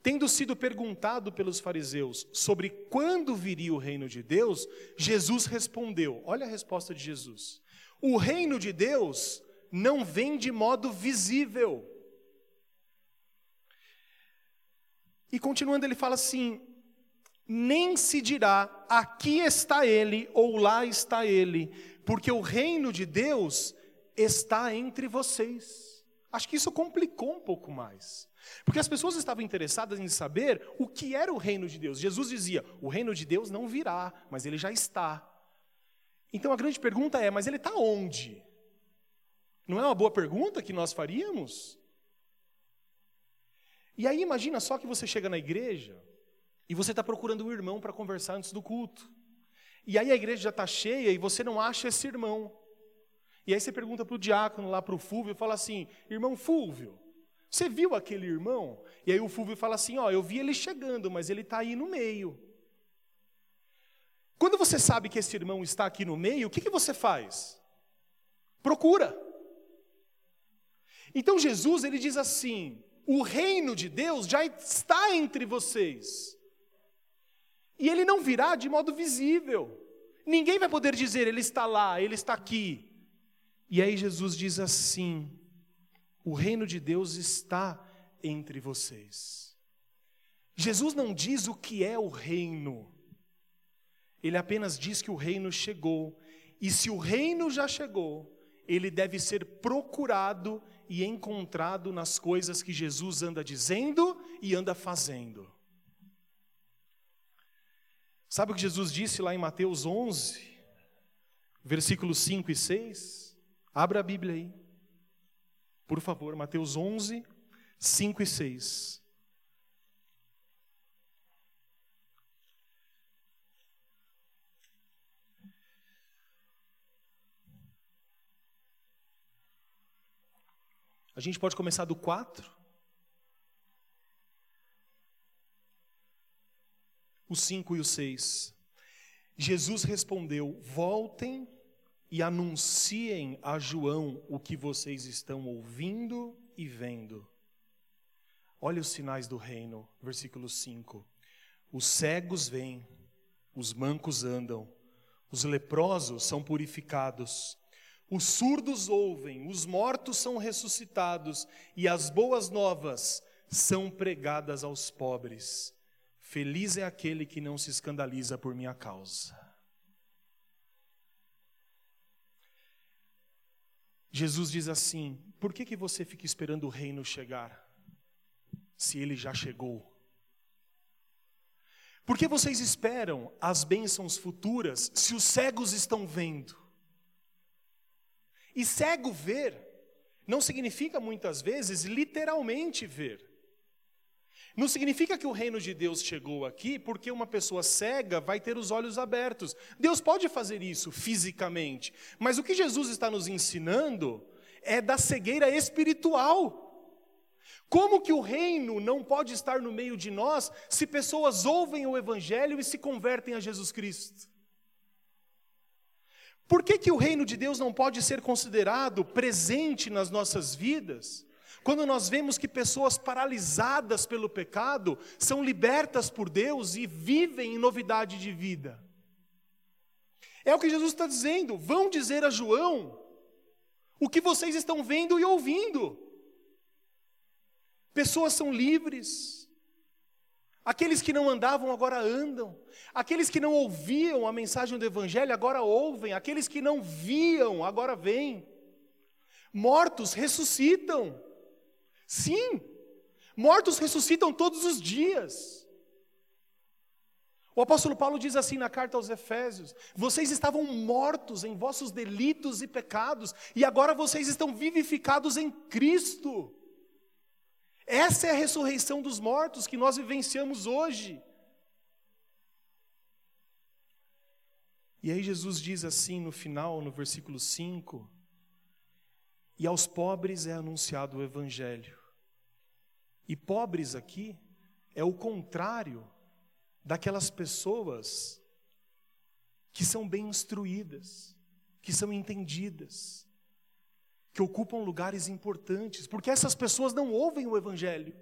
tendo sido perguntado pelos fariseus sobre quando viria o reino de Deus, Jesus respondeu: olha a resposta de Jesus. O reino de Deus não vem de modo visível. E continuando, ele fala assim: nem se dirá aqui está ele ou lá está ele, porque o reino de Deus está entre vocês. Acho que isso complicou um pouco mais. Porque as pessoas estavam interessadas em saber o que era o reino de Deus. Jesus dizia: o reino de Deus não virá, mas ele já está. Então a grande pergunta é: mas ele está onde? Não é uma boa pergunta que nós faríamos? E aí imagina só que você chega na igreja e você está procurando um irmão para conversar antes do culto. E aí a igreja já está cheia e você não acha esse irmão. E aí você pergunta para o diácono lá, para o Fúvio, e fala assim: Irmão Fúvio, você viu aquele irmão? E aí o Fúvio fala assim: Ó, eu vi ele chegando, mas ele está aí no meio. Quando você sabe que esse irmão está aqui no meio, o que, que você faz? Procura. Então Jesus ele diz assim: o reino de Deus já está entre vocês. E ele não virá de modo visível. Ninguém vai poder dizer, ele está lá, ele está aqui. E aí Jesus diz assim: o reino de Deus está entre vocês. Jesus não diz o que é o reino, ele apenas diz que o reino chegou. E se o reino já chegou, ele deve ser procurado e encontrado nas coisas que Jesus anda dizendo e anda fazendo. Sabe o que Jesus disse lá em Mateus 11, versículos 5 e 6? Abra a Bíblia aí. Por favor, Mateus 11, 5 e 6. A gente pode começar do 4. O 5 e o 6. Jesus respondeu: Voltem e anunciem a João o que vocês estão ouvindo e vendo. Olha os sinais do reino, versículo 5. Os cegos vêm, os mancos andam, os leprosos são purificados, os surdos ouvem, os mortos são ressuscitados e as boas novas são pregadas aos pobres. Feliz é aquele que não se escandaliza por minha causa. Jesus diz assim: por que, que você fica esperando o reino chegar, se ele já chegou? Por que vocês esperam as bênçãos futuras, se os cegos estão vendo? E cego ver não significa muitas vezes literalmente ver. Não significa que o reino de Deus chegou aqui porque uma pessoa cega vai ter os olhos abertos. Deus pode fazer isso fisicamente, mas o que Jesus está nos ensinando é da cegueira espiritual. Como que o reino não pode estar no meio de nós se pessoas ouvem o evangelho e se convertem a Jesus Cristo? Por que, que o reino de Deus não pode ser considerado presente nas nossas vidas? Quando nós vemos que pessoas paralisadas pelo pecado são libertas por Deus e vivem em novidade de vida. É o que Jesus está dizendo. Vão dizer a João o que vocês estão vendo e ouvindo. Pessoas são livres, Aqueles que não andavam agora andam. Aqueles que não ouviam a mensagem do Evangelho agora ouvem. Aqueles que não viam agora veem. Mortos ressuscitam. Sim, mortos ressuscitam todos os dias. O apóstolo Paulo diz assim na carta aos Efésios: Vocês estavam mortos em vossos delitos e pecados, e agora vocês estão vivificados em Cristo. Essa é a ressurreição dos mortos que nós vivenciamos hoje. E aí Jesus diz assim no final, no versículo 5: E aos pobres é anunciado o evangelho. E pobres aqui é o contrário daquelas pessoas que são bem instruídas, que são entendidas, que ocupam lugares importantes, porque essas pessoas não ouvem o Evangelho.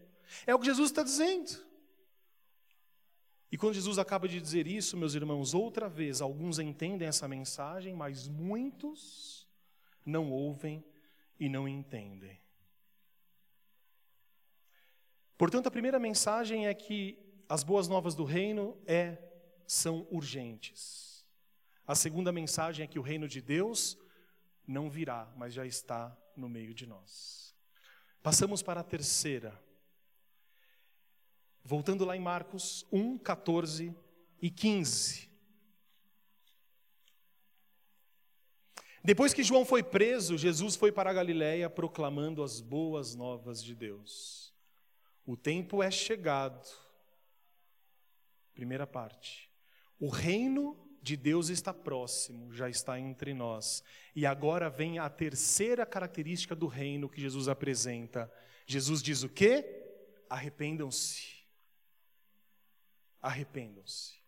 É o que Jesus está dizendo. E quando Jesus acaba de dizer isso, meus irmãos, outra vez, alguns entendem essa mensagem, mas muitos não ouvem e não entendem. Portanto, a primeira mensagem é que as boas novas do reino é são urgentes. A segunda mensagem é que o reino de Deus não virá, mas já está no meio de nós. Passamos para a terceira. Voltando lá em Marcos 1, 14 e 15. Depois que João foi preso, Jesus foi para a Galiléia proclamando as boas novas de Deus. O tempo é chegado. Primeira parte. O reino de Deus está próximo, já está entre nós. E agora vem a terceira característica do reino que Jesus apresenta. Jesus diz o quê? Arrependam-se. Arrependam-se.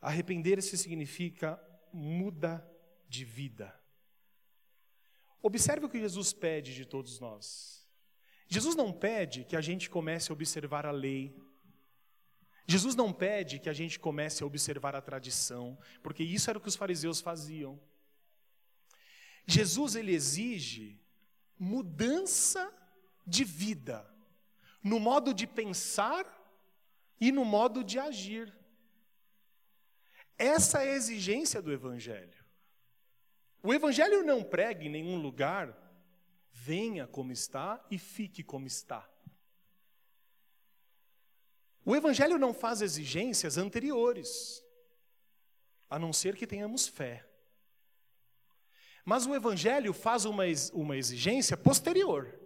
Arrepender-se significa muda de vida. Observe o que Jesus pede de todos nós. Jesus não pede que a gente comece a observar a lei. Jesus não pede que a gente comece a observar a tradição, porque isso era o que os fariseus faziam. Jesus ele exige mudança de vida no modo de pensar e no modo de agir. Essa é a exigência do evangelho. O Evangelho não prega em nenhum lugar, venha como está e fique como está. O Evangelho não faz exigências anteriores, a não ser que tenhamos fé. Mas o Evangelho faz uma, uma exigência posterior.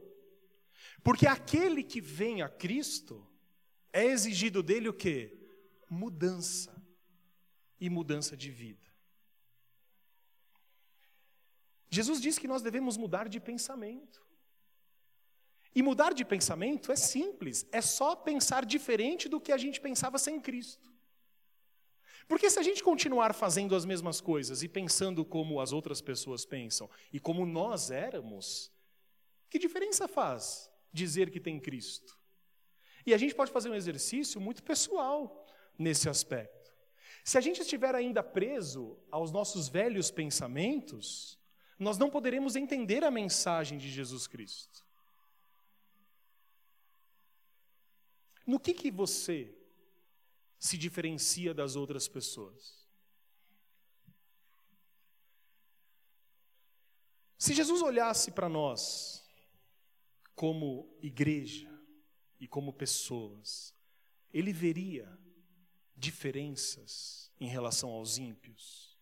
Porque aquele que vem a Cristo, é exigido dele o que? Mudança. E mudança de vida. Jesus diz que nós devemos mudar de pensamento. E mudar de pensamento é simples, é só pensar diferente do que a gente pensava sem Cristo. Porque se a gente continuar fazendo as mesmas coisas e pensando como as outras pessoas pensam e como nós éramos, que diferença faz dizer que tem Cristo? E a gente pode fazer um exercício muito pessoal nesse aspecto. Se a gente estiver ainda preso aos nossos velhos pensamentos, nós não poderemos entender a mensagem de Jesus Cristo. No que, que você se diferencia das outras pessoas? Se Jesus olhasse para nós como igreja e como pessoas, ele veria diferenças em relação aos ímpios,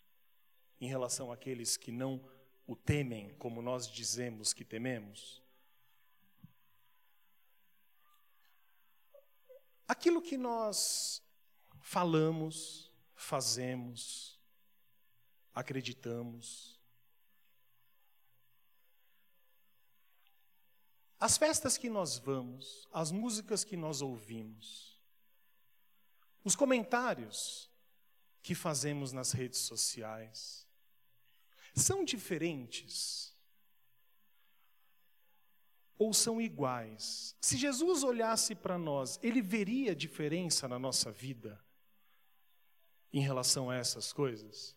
em relação àqueles que não o temem como nós dizemos que tememos? Aquilo que nós falamos, fazemos, acreditamos, as festas que nós vamos, as músicas que nós ouvimos, os comentários que fazemos nas redes sociais, são diferentes? Ou são iguais? Se Jesus olhasse para nós, ele veria diferença na nossa vida em relação a essas coisas?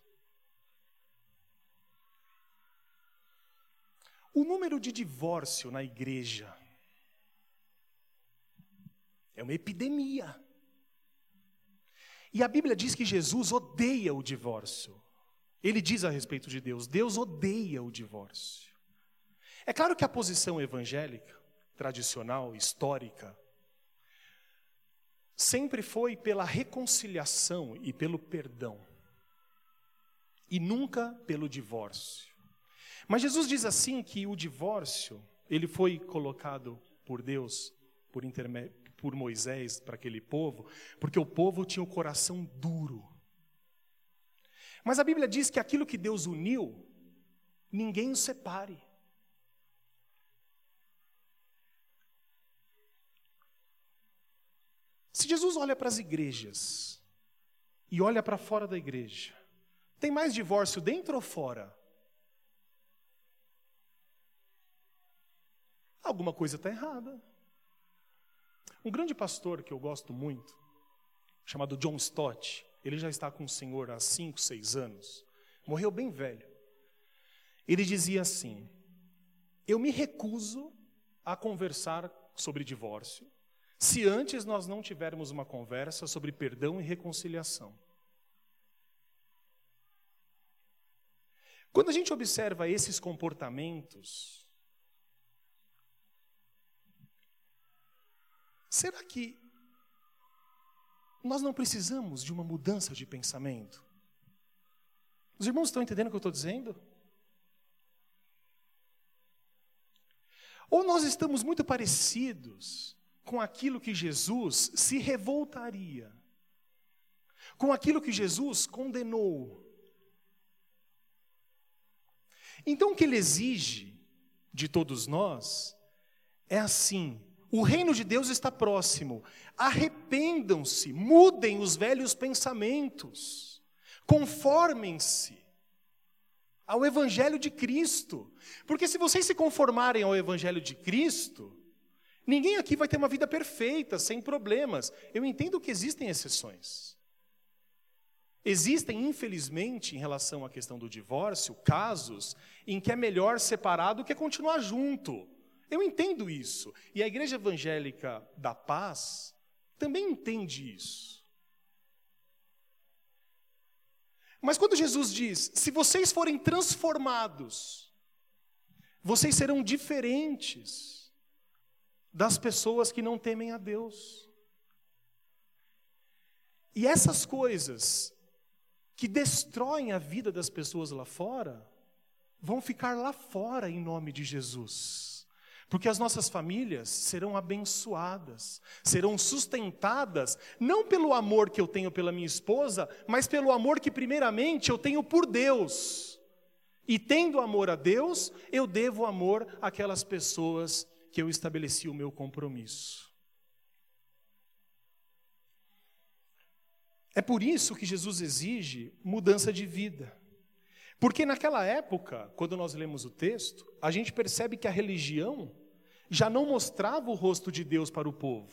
O número de divórcio na igreja é uma epidemia. E a Bíblia diz que Jesus odeia o divórcio. Ele diz a respeito de Deus: Deus odeia o divórcio. É claro que a posição evangélica, tradicional, histórica, sempre foi pela reconciliação e pelo perdão, e nunca pelo divórcio. Mas Jesus diz assim que o divórcio, ele foi colocado por Deus, por, por Moisés, para aquele povo, porque o povo tinha o coração duro. Mas a Bíblia diz que aquilo que Deus uniu, ninguém o separe. Se Jesus olha para as igrejas e olha para fora da igreja, tem mais divórcio dentro ou fora? Alguma coisa está errada. Um grande pastor que eu gosto muito, chamado John Stott, ele já está com o Senhor há cinco, seis anos. Morreu bem velho. Ele dizia assim: eu me recuso a conversar sobre divórcio se antes nós não tivermos uma conversa sobre perdão e reconciliação. Quando a gente observa esses comportamentos, será que nós não precisamos de uma mudança de pensamento? Os irmãos estão entendendo o que eu estou dizendo? Ou nós estamos muito parecidos com aquilo que Jesus se revoltaria, com aquilo que Jesus condenou. Então, o que ele exige de todos nós é assim: o reino de Deus está próximo, arrependam-se, mudem os velhos pensamentos, conformem-se ao Evangelho de Cristo, porque se vocês se conformarem ao Evangelho de Cristo, ninguém aqui vai ter uma vida perfeita, sem problemas. Eu entendo que existem exceções. Existem, infelizmente, em relação à questão do divórcio, casos em que é melhor separar do que continuar junto. Eu entendo isso. E a Igreja Evangélica da Paz também entende isso. Mas quando Jesus diz: se vocês forem transformados, vocês serão diferentes das pessoas que não temem a Deus. E essas coisas que destroem a vida das pessoas lá fora, vão ficar lá fora em nome de Jesus. Porque as nossas famílias serão abençoadas, serão sustentadas, não pelo amor que eu tenho pela minha esposa, mas pelo amor que, primeiramente, eu tenho por Deus. E tendo amor a Deus, eu devo amor àquelas pessoas que eu estabeleci o meu compromisso. É por isso que Jesus exige mudança de vida. Porque naquela época, quando nós lemos o texto, a gente percebe que a religião já não mostrava o rosto de Deus para o povo.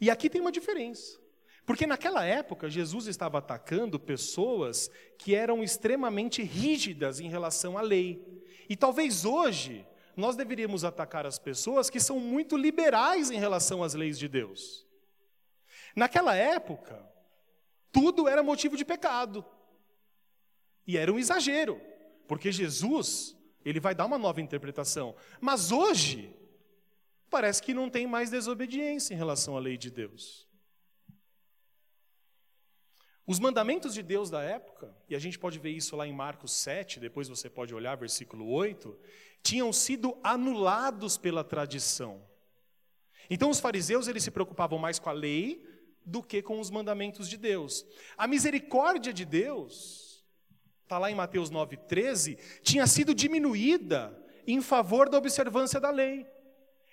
E aqui tem uma diferença. Porque naquela época, Jesus estava atacando pessoas que eram extremamente rígidas em relação à lei. E talvez hoje, nós deveríamos atacar as pessoas que são muito liberais em relação às leis de Deus. Naquela época, tudo era motivo de pecado. E era um exagero, porque Jesus, ele vai dar uma nova interpretação. Mas hoje, parece que não tem mais desobediência em relação à lei de Deus. Os mandamentos de Deus da época, e a gente pode ver isso lá em Marcos 7, depois você pode olhar versículo 8, tinham sido anulados pela tradição. Então os fariseus eles se preocupavam mais com a lei do que com os mandamentos de Deus. A misericórdia de Deus, está lá em Mateus 9,13, tinha sido diminuída em favor da observância da lei.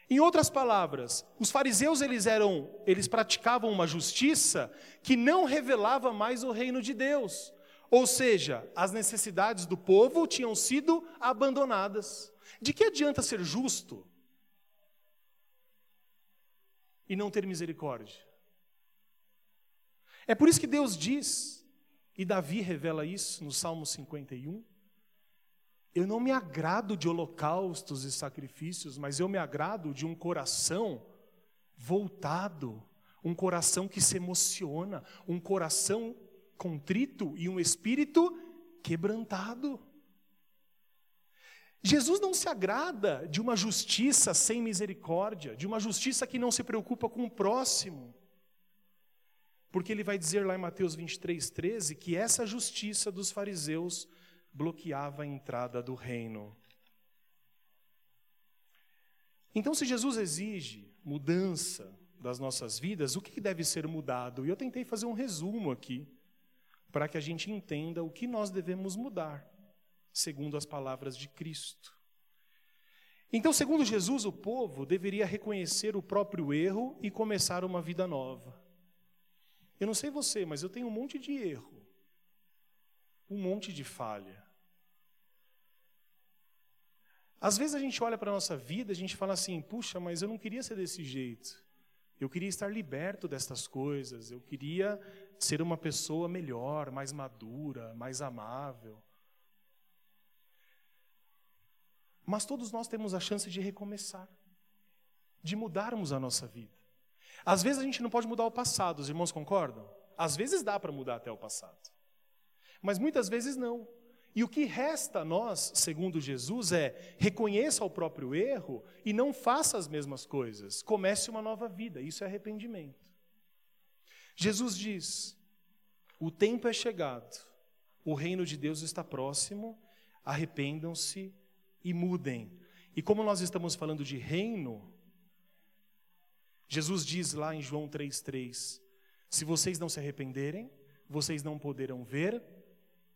Em outras palavras, os fariseus eles eram, eles praticavam uma justiça que não revelava mais o reino de Deus. Ou seja, as necessidades do povo tinham sido abandonadas. De que adianta ser justo e não ter misericórdia? É por isso que Deus diz, e Davi revela isso no Salmo 51, eu não me agrado de holocaustos e sacrifícios, mas eu me agrado de um coração voltado, um coração que se emociona, um coração contrito e um espírito quebrantado. Jesus não se agrada de uma justiça sem misericórdia, de uma justiça que não se preocupa com o próximo. Porque ele vai dizer lá em Mateus 23, 13, que essa justiça dos fariseus bloqueava a entrada do reino. Então, se Jesus exige mudança das nossas vidas, o que deve ser mudado? E eu tentei fazer um resumo aqui, para que a gente entenda o que nós devemos mudar, segundo as palavras de Cristo. Então, segundo Jesus, o povo deveria reconhecer o próprio erro e começar uma vida nova. Eu não sei você, mas eu tenho um monte de erro, um monte de falha. Às vezes a gente olha para a nossa vida, a gente fala assim: puxa, mas eu não queria ser desse jeito. Eu queria estar liberto destas coisas. Eu queria ser uma pessoa melhor, mais madura, mais amável. Mas todos nós temos a chance de recomeçar, de mudarmos a nossa vida. Às vezes a gente não pode mudar o passado, os irmãos concordam? Às vezes dá para mudar até o passado, mas muitas vezes não. E o que resta a nós, segundo Jesus, é reconheça o próprio erro e não faça as mesmas coisas. Comece uma nova vida. Isso é arrependimento. Jesus diz: o tempo é chegado, o reino de Deus está próximo, arrependam-se e mudem. E como nós estamos falando de reino, Jesus diz lá em João 3,3: se vocês não se arrependerem, vocês não poderão ver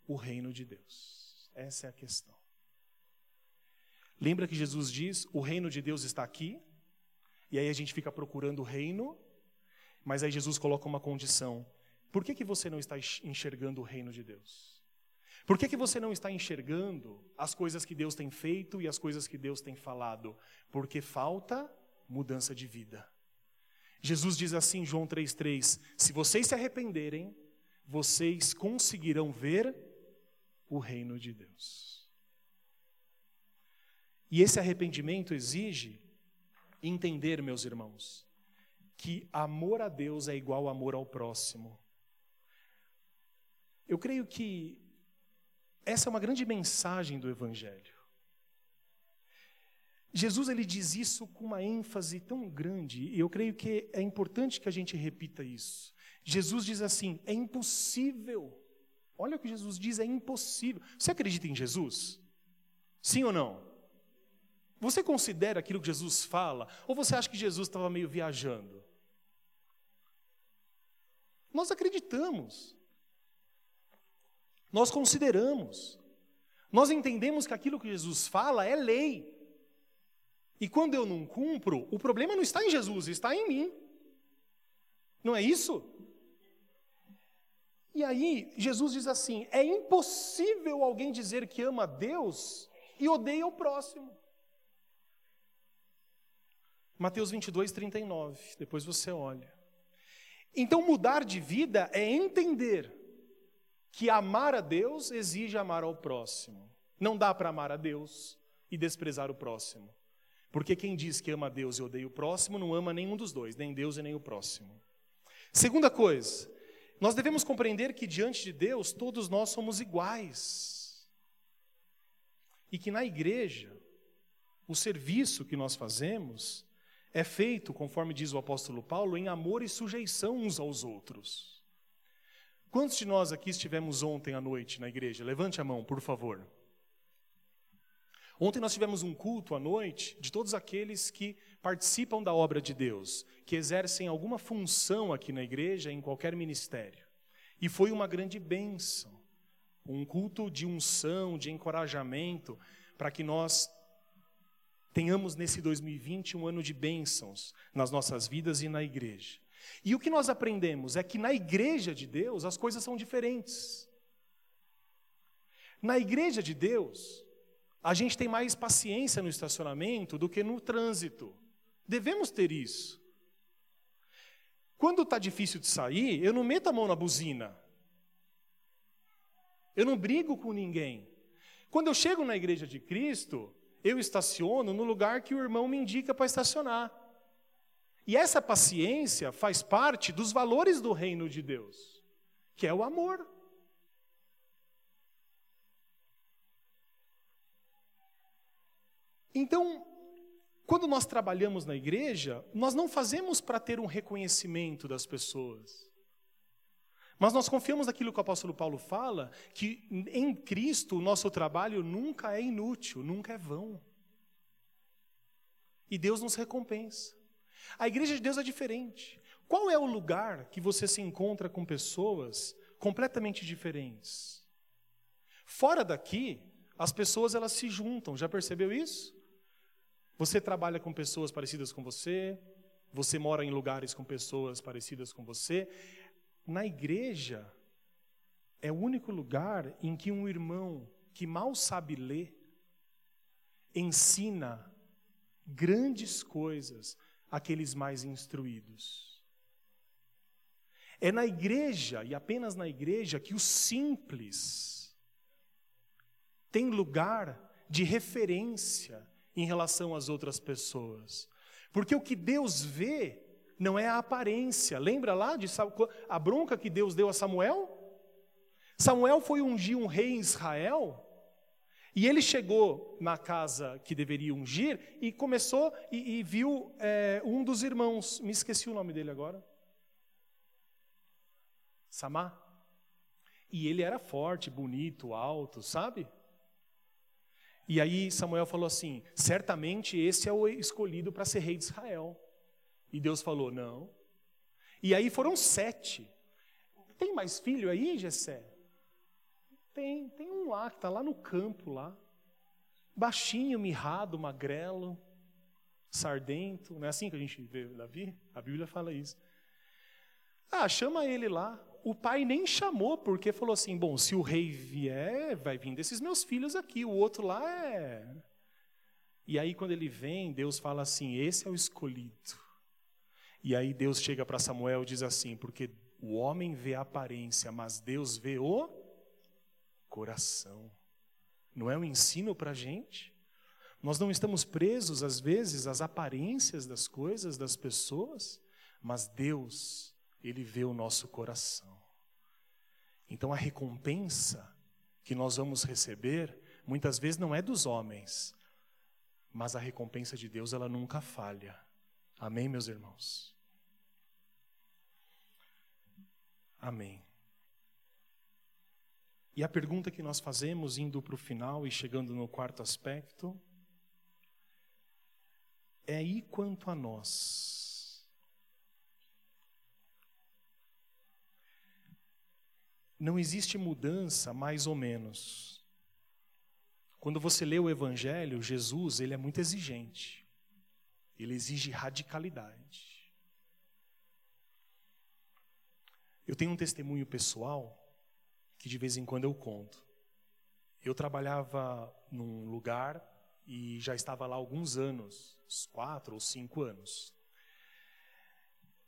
o reino de Deus. Essa é a questão. Lembra que Jesus diz: o reino de Deus está aqui, e aí a gente fica procurando o reino, mas aí Jesus coloca uma condição: por que, que você não está enxergando o reino de Deus? Por que, que você não está enxergando as coisas que Deus tem feito e as coisas que Deus tem falado? Porque falta mudança de vida. Jesus diz assim João 3,3: Se vocês se arrependerem, vocês conseguirão ver o reino de Deus. E esse arrependimento exige entender, meus irmãos, que amor a Deus é igual amor ao próximo. Eu creio que essa é uma grande mensagem do Evangelho. Jesus ele diz isso com uma ênfase tão grande, e eu creio que é importante que a gente repita isso. Jesus diz assim: é impossível. Olha o que Jesus diz: é impossível. Você acredita em Jesus? Sim ou não? Você considera aquilo que Jesus fala? Ou você acha que Jesus estava meio viajando? Nós acreditamos. Nós consideramos. Nós entendemos que aquilo que Jesus fala é lei. E quando eu não cumpro, o problema não está em Jesus, está em mim. Não é isso? E aí, Jesus diz assim: é impossível alguém dizer que ama a Deus e odeia o próximo. Mateus 22, 39. Depois você olha. Então, mudar de vida é entender que amar a Deus exige amar ao próximo. Não dá para amar a Deus e desprezar o próximo. Porque quem diz que ama a Deus e odeia o próximo não ama nenhum dos dois, nem Deus e nem o próximo. Segunda coisa, nós devemos compreender que diante de Deus todos nós somos iguais. E que na igreja, o serviço que nós fazemos é feito, conforme diz o apóstolo Paulo, em amor e sujeição uns aos outros. Quantos de nós aqui estivemos ontem à noite na igreja? Levante a mão, por favor. Ontem nós tivemos um culto à noite de todos aqueles que participam da obra de Deus, que exercem alguma função aqui na igreja, em qualquer ministério. E foi uma grande bênção, um culto de unção, de encorajamento, para que nós tenhamos nesse 2020 um ano de bênçãos nas nossas vidas e na igreja. E o que nós aprendemos é que na igreja de Deus as coisas são diferentes. Na igreja de Deus, a gente tem mais paciência no estacionamento do que no trânsito. Devemos ter isso. Quando está difícil de sair, eu não meto a mão na buzina. Eu não brigo com ninguém. Quando eu chego na igreja de Cristo, eu estaciono no lugar que o irmão me indica para estacionar. E essa paciência faz parte dos valores do reino de Deus, que é o amor. Então, quando nós trabalhamos na igreja, nós não fazemos para ter um reconhecimento das pessoas. Mas nós confiamos naquilo que o apóstolo Paulo fala, que em Cristo o nosso trabalho nunca é inútil, nunca é vão. E Deus nos recompensa. A igreja de Deus é diferente. Qual é o lugar que você se encontra com pessoas completamente diferentes? Fora daqui, as pessoas elas se juntam, já percebeu isso? Você trabalha com pessoas parecidas com você, você mora em lugares com pessoas parecidas com você. Na igreja, é o único lugar em que um irmão que mal sabe ler ensina grandes coisas aqueles mais instruídos. É na igreja, e apenas na igreja, que o simples tem lugar de referência em relação às outras pessoas. Porque o que Deus vê não é a aparência. Lembra lá de a bronca que Deus deu a Samuel? Samuel foi ungir um rei em Israel e ele chegou na casa que deveria ungir e começou e, e viu é, um dos irmãos, me esqueci o nome dele agora. Samá. E ele era forte, bonito, alto, sabe? E aí Samuel falou assim: certamente esse é o escolhido para ser rei de Israel. E Deus falou: não. E aí foram sete. Tem mais filho aí, Jessé? Tem, tem um lá que está lá no campo lá. Baixinho, mirrado, magrelo, sardento. Não é assim que a gente vê Davi? A Bíblia fala isso. Ah, chama ele lá. O pai nem chamou, porque falou assim: bom, se o rei vier, vai vir desses meus filhos aqui, o outro lá é. E aí, quando ele vem, Deus fala assim: esse é o escolhido. E aí, Deus chega para Samuel e diz assim: porque o homem vê a aparência, mas Deus vê o coração. Não é um ensino para a gente? Nós não estamos presos, às vezes, às aparências das coisas, das pessoas, mas Deus, Ele vê o nosso coração. Então a recompensa que nós vamos receber, muitas vezes não é dos homens, mas a recompensa de Deus, ela nunca falha. Amém, meus irmãos? Amém. E a pergunta que nós fazemos, indo para o final e chegando no quarto aspecto, é: e quanto a nós? Não existe mudança mais ou menos. Quando você lê o Evangelho, Jesus ele é muito exigente. Ele exige radicalidade. Eu tenho um testemunho pessoal que de vez em quando eu conto. Eu trabalhava num lugar e já estava lá alguns anos, uns quatro ou cinco anos.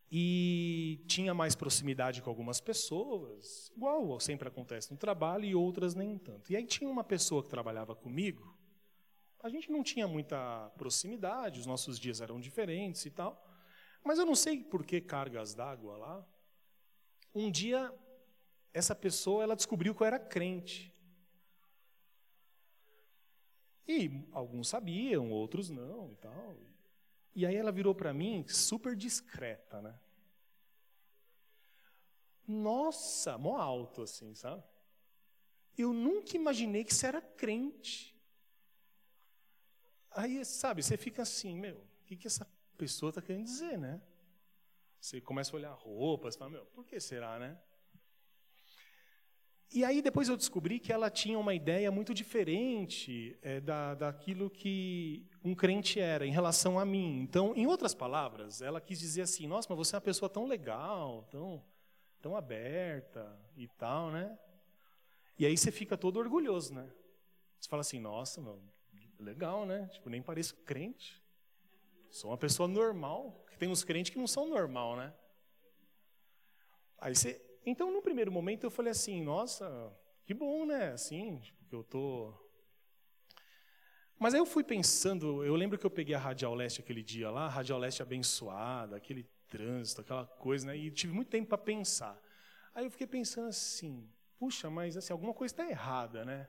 E tinha mais proximidade com algumas pessoas, igual sempre acontece no trabalho, e outras nem tanto. E aí tinha uma pessoa que trabalhava comigo, a gente não tinha muita proximidade, os nossos dias eram diferentes e tal, mas eu não sei por que cargas d'água lá. Um dia essa pessoa ela descobriu que eu era crente. E alguns sabiam, outros não e tal. E aí ela virou para mim super discreta, né? Nossa, mó alto assim, sabe? Eu nunca imaginei que você era crente. Aí, sabe, você fica assim, meu, o que, que essa pessoa está querendo dizer, né? Você começa a olhar roupas, fala, meu, por que será, né? E aí depois eu descobri que ela tinha uma ideia muito diferente é, da, daquilo que um crente era em relação a mim. Então, em outras palavras, ela quis dizer assim: Nossa, mas você é uma pessoa tão legal, tão, tão aberta e tal, né? E aí você fica todo orgulhoso, né? Você fala assim: Nossa, meu, legal, né? Tipo, nem pareço crente. Sou uma pessoa normal. Tem uns crentes que não são normal, né? Aí você então, no primeiro momento, eu falei assim: nossa, que bom, né? Assim, tipo, que eu tô. Mas aí eu fui pensando, eu lembro que eu peguei a Radial Leste aquele dia lá, a Radial Leste abençoada, aquele trânsito, aquela coisa, né? E tive muito tempo para pensar. Aí eu fiquei pensando assim, puxa, mas assim, alguma coisa está errada, né?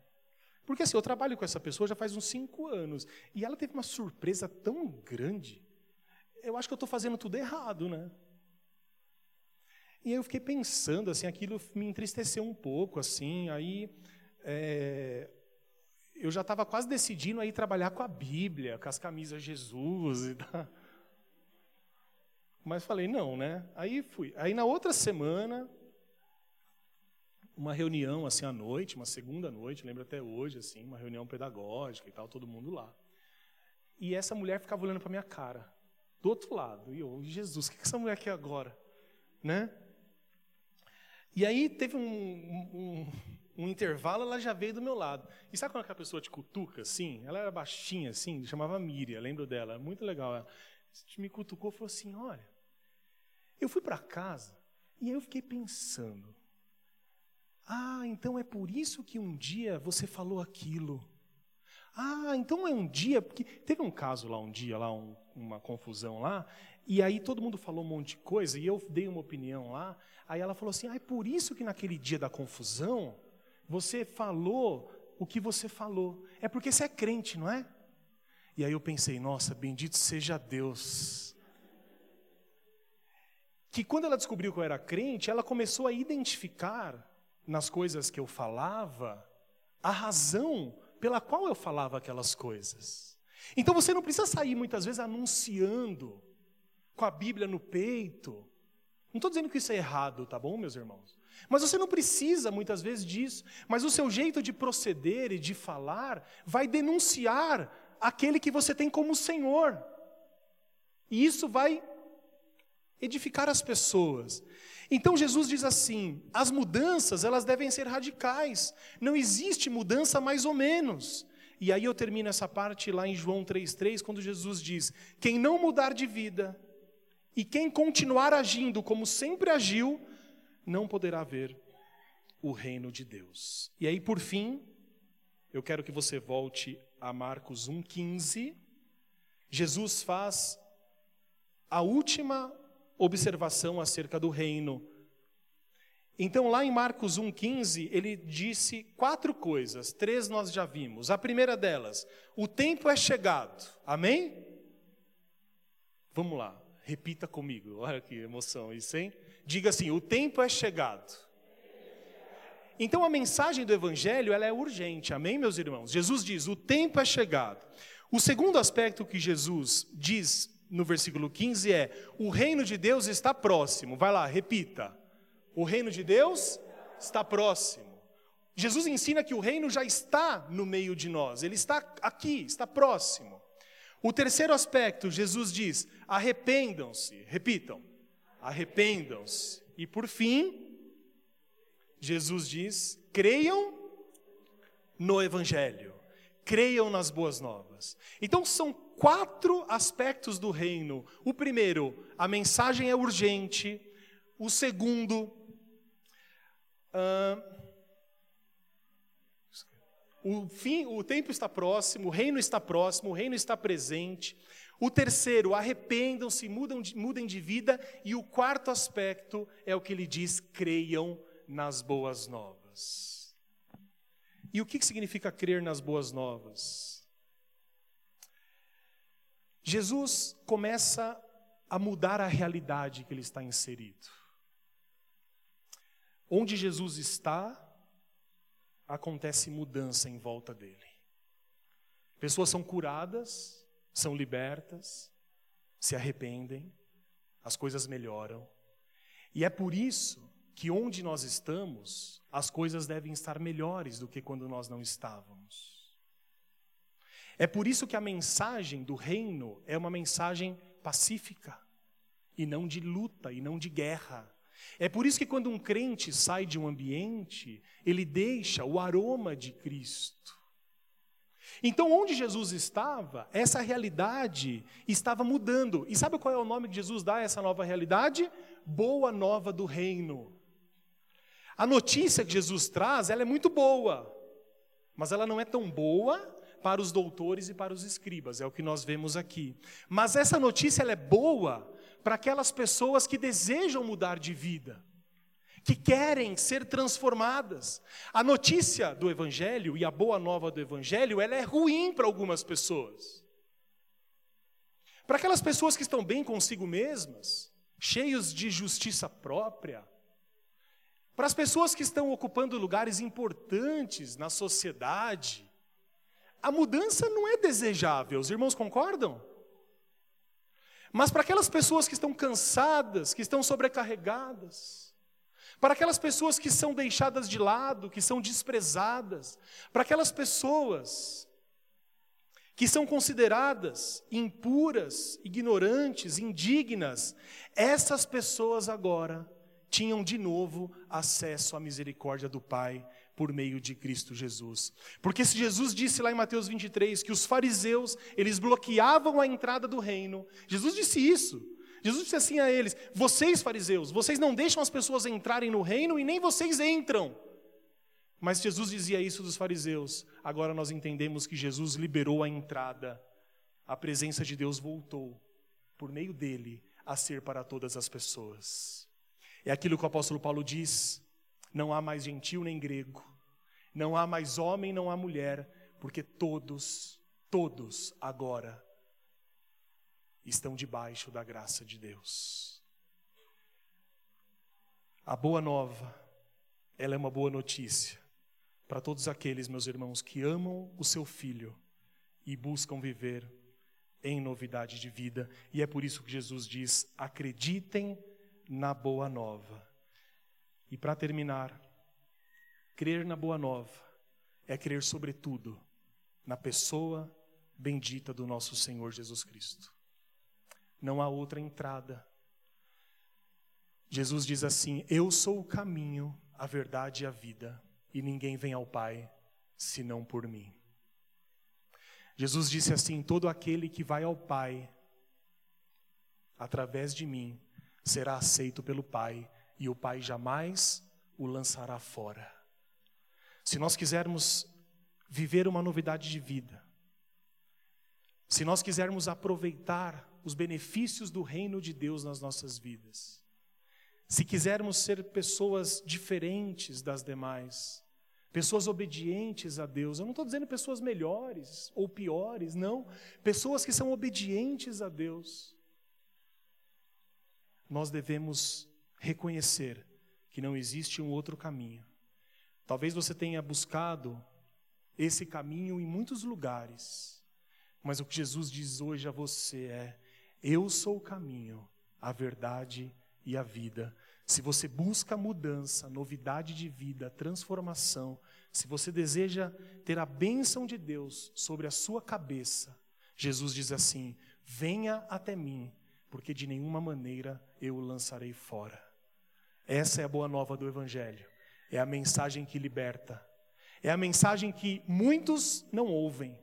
Porque assim, eu trabalho com essa pessoa já faz uns cinco anos, e ela teve uma surpresa tão grande, eu acho que eu estou fazendo tudo errado, né? E eu fiquei pensando, assim, aquilo me entristeceu um pouco, assim, aí é, eu já estava quase decidindo aí trabalhar com a Bíblia, com as camisas Jesus e tal. Mas falei, não, né? Aí fui. Aí na outra semana, uma reunião assim à noite, uma segunda noite, lembro até hoje, assim, uma reunião pedagógica e tal, todo mundo lá. E essa mulher ficava olhando para minha cara, do outro lado. E eu, Jesus, o que essa mulher quer agora? Né? E aí teve um, um, um, intervalo, ela já veio do meu lado. E sabe quando aquela pessoa te cutuca assim? Ela era baixinha assim, chamava Miriam, lembro dela, muito legal. Ela me cutucou e falou assim: Olha, eu fui para casa e aí eu fiquei pensando. Ah, então é por isso que um dia você falou aquilo. Ah, então é um dia, porque teve um caso lá um dia, lá um, uma confusão lá, e aí todo mundo falou um monte de coisa, e eu dei uma opinião lá, aí ela falou assim, ah, é por isso que naquele dia da confusão, você falou o que você falou. É porque você é crente, não é? E aí eu pensei, nossa, bendito seja Deus. Que quando ela descobriu que eu era crente, ela começou a identificar nas coisas que eu falava a razão pela qual eu falava aquelas coisas. Então você não precisa sair muitas vezes anunciando com a Bíblia no peito. Não estou dizendo que isso é errado, tá bom, meus irmãos? Mas você não precisa muitas vezes disso. Mas o seu jeito de proceder e de falar vai denunciar aquele que você tem como Senhor. E isso vai edificar as pessoas. Então Jesus diz assim: as mudanças elas devem ser radicais. Não existe mudança mais ou menos. E aí eu termino essa parte lá em João 3:3, quando Jesus diz: quem não mudar de vida e quem continuar agindo como sempre agiu, não poderá ver o reino de Deus. E aí por fim, eu quero que você volte a Marcos 1:15. Jesus faz a última observação acerca do reino. Então, lá em Marcos 1,15, ele disse quatro coisas, três nós já vimos. A primeira delas, o tempo é chegado, amém? Vamos lá, repita comigo, olha que emoção isso, hein? Diga assim: o tempo é chegado. Então a mensagem do Evangelho ela é urgente, amém, meus irmãos? Jesus diz: o tempo é chegado. O segundo aspecto que Jesus diz no versículo 15 é: o reino de Deus está próximo. Vai lá, repita. O reino de Deus está próximo. Jesus ensina que o reino já está no meio de nós, ele está aqui, está próximo. O terceiro aspecto, Jesus diz: arrependam-se, repitam, arrependam-se. E por fim, Jesus diz: creiam no Evangelho, creiam nas boas novas. Então são quatro aspectos do reino. O primeiro, a mensagem é urgente. O segundo, uh, o, fim, o tempo está próximo, o reino está próximo, o reino está presente. O terceiro, arrependam-se, mudem, de vida. E o quarto aspecto é o que ele diz: creiam nas boas novas. E o que significa crer nas boas novas? Jesus começa a mudar a realidade que ele está inserido. Onde Jesus está, acontece mudança em volta dele. Pessoas são curadas, são libertas, se arrependem, as coisas melhoram. E é por isso que onde nós estamos, as coisas devem estar melhores do que quando nós não estávamos. É por isso que a mensagem do reino é uma mensagem pacífica, e não de luta, e não de guerra. É por isso que quando um crente sai de um ambiente, ele deixa o aroma de Cristo. Então, onde Jesus estava, essa realidade estava mudando. E sabe qual é o nome que Jesus dá a essa nova realidade? Boa nova do reino. A notícia que Jesus traz, ela é muito boa, mas ela não é tão boa para os doutores e para os escribas, é o que nós vemos aqui. Mas essa notícia é boa para aquelas pessoas que desejam mudar de vida, que querem ser transformadas. A notícia do Evangelho e a boa nova do Evangelho, ela é ruim para algumas pessoas. Para aquelas pessoas que estão bem consigo mesmas, cheios de justiça própria, para as pessoas que estão ocupando lugares importantes na sociedade, a mudança não é desejável, os irmãos concordam? Mas para aquelas pessoas que estão cansadas, que estão sobrecarregadas, para aquelas pessoas que são deixadas de lado, que são desprezadas, para aquelas pessoas que são consideradas impuras, ignorantes, indignas, essas pessoas agora tinham de novo acesso à misericórdia do Pai por meio de Cristo Jesus. Porque se Jesus disse lá em Mateus 23 que os fariseus, eles bloqueavam a entrada do reino, Jesus disse isso. Jesus disse assim a eles: "Vocês fariseus, vocês não deixam as pessoas entrarem no reino e nem vocês entram". Mas Jesus dizia isso dos fariseus. Agora nós entendemos que Jesus liberou a entrada. A presença de Deus voltou, por meio dele, a ser para todas as pessoas. É aquilo que o apóstolo Paulo diz: não há mais gentil nem grego, não há mais homem, não há mulher, porque todos, todos agora estão debaixo da graça de Deus. A boa nova, ela é uma boa notícia para todos aqueles, meus irmãos, que amam o seu filho e buscam viver em novidade de vida. E é por isso que Jesus diz: acreditem na boa nova. E para terminar, crer na boa nova é crer, sobretudo, na pessoa bendita do nosso Senhor Jesus Cristo. Não há outra entrada. Jesus diz assim: Eu sou o caminho, a verdade e a vida e ninguém vem ao Pai senão por mim. Jesus disse assim: Todo aquele que vai ao Pai através de mim será aceito pelo Pai, e o Pai jamais o lançará fora. Se nós quisermos viver uma novidade de vida, se nós quisermos aproveitar os benefícios do reino de Deus nas nossas vidas, se quisermos ser pessoas diferentes das demais, pessoas obedientes a Deus. Eu não estou dizendo pessoas melhores ou piores, não. Pessoas que são obedientes a Deus. Nós devemos reconhecer que não existe um outro caminho. Talvez você tenha buscado esse caminho em muitos lugares, mas o que Jesus diz hoje a você é: Eu sou o caminho, a verdade e a vida. Se você busca mudança, novidade de vida, transformação, se você deseja ter a bênção de Deus sobre a sua cabeça, Jesus diz assim: venha até mim, porque de nenhuma maneira eu o lançarei fora. Essa é a boa nova do Evangelho, é a mensagem que liberta, é a mensagem que muitos não ouvem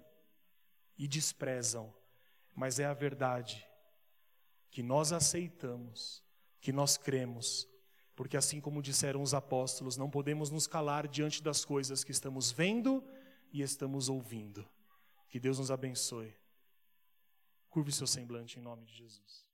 e desprezam, mas é a verdade que nós aceitamos, que nós cremos porque assim como disseram os apóstolos, não podemos nos calar diante das coisas que estamos vendo e estamos ouvindo. Que Deus nos abençoe. Curve seu semblante em nome de Jesus.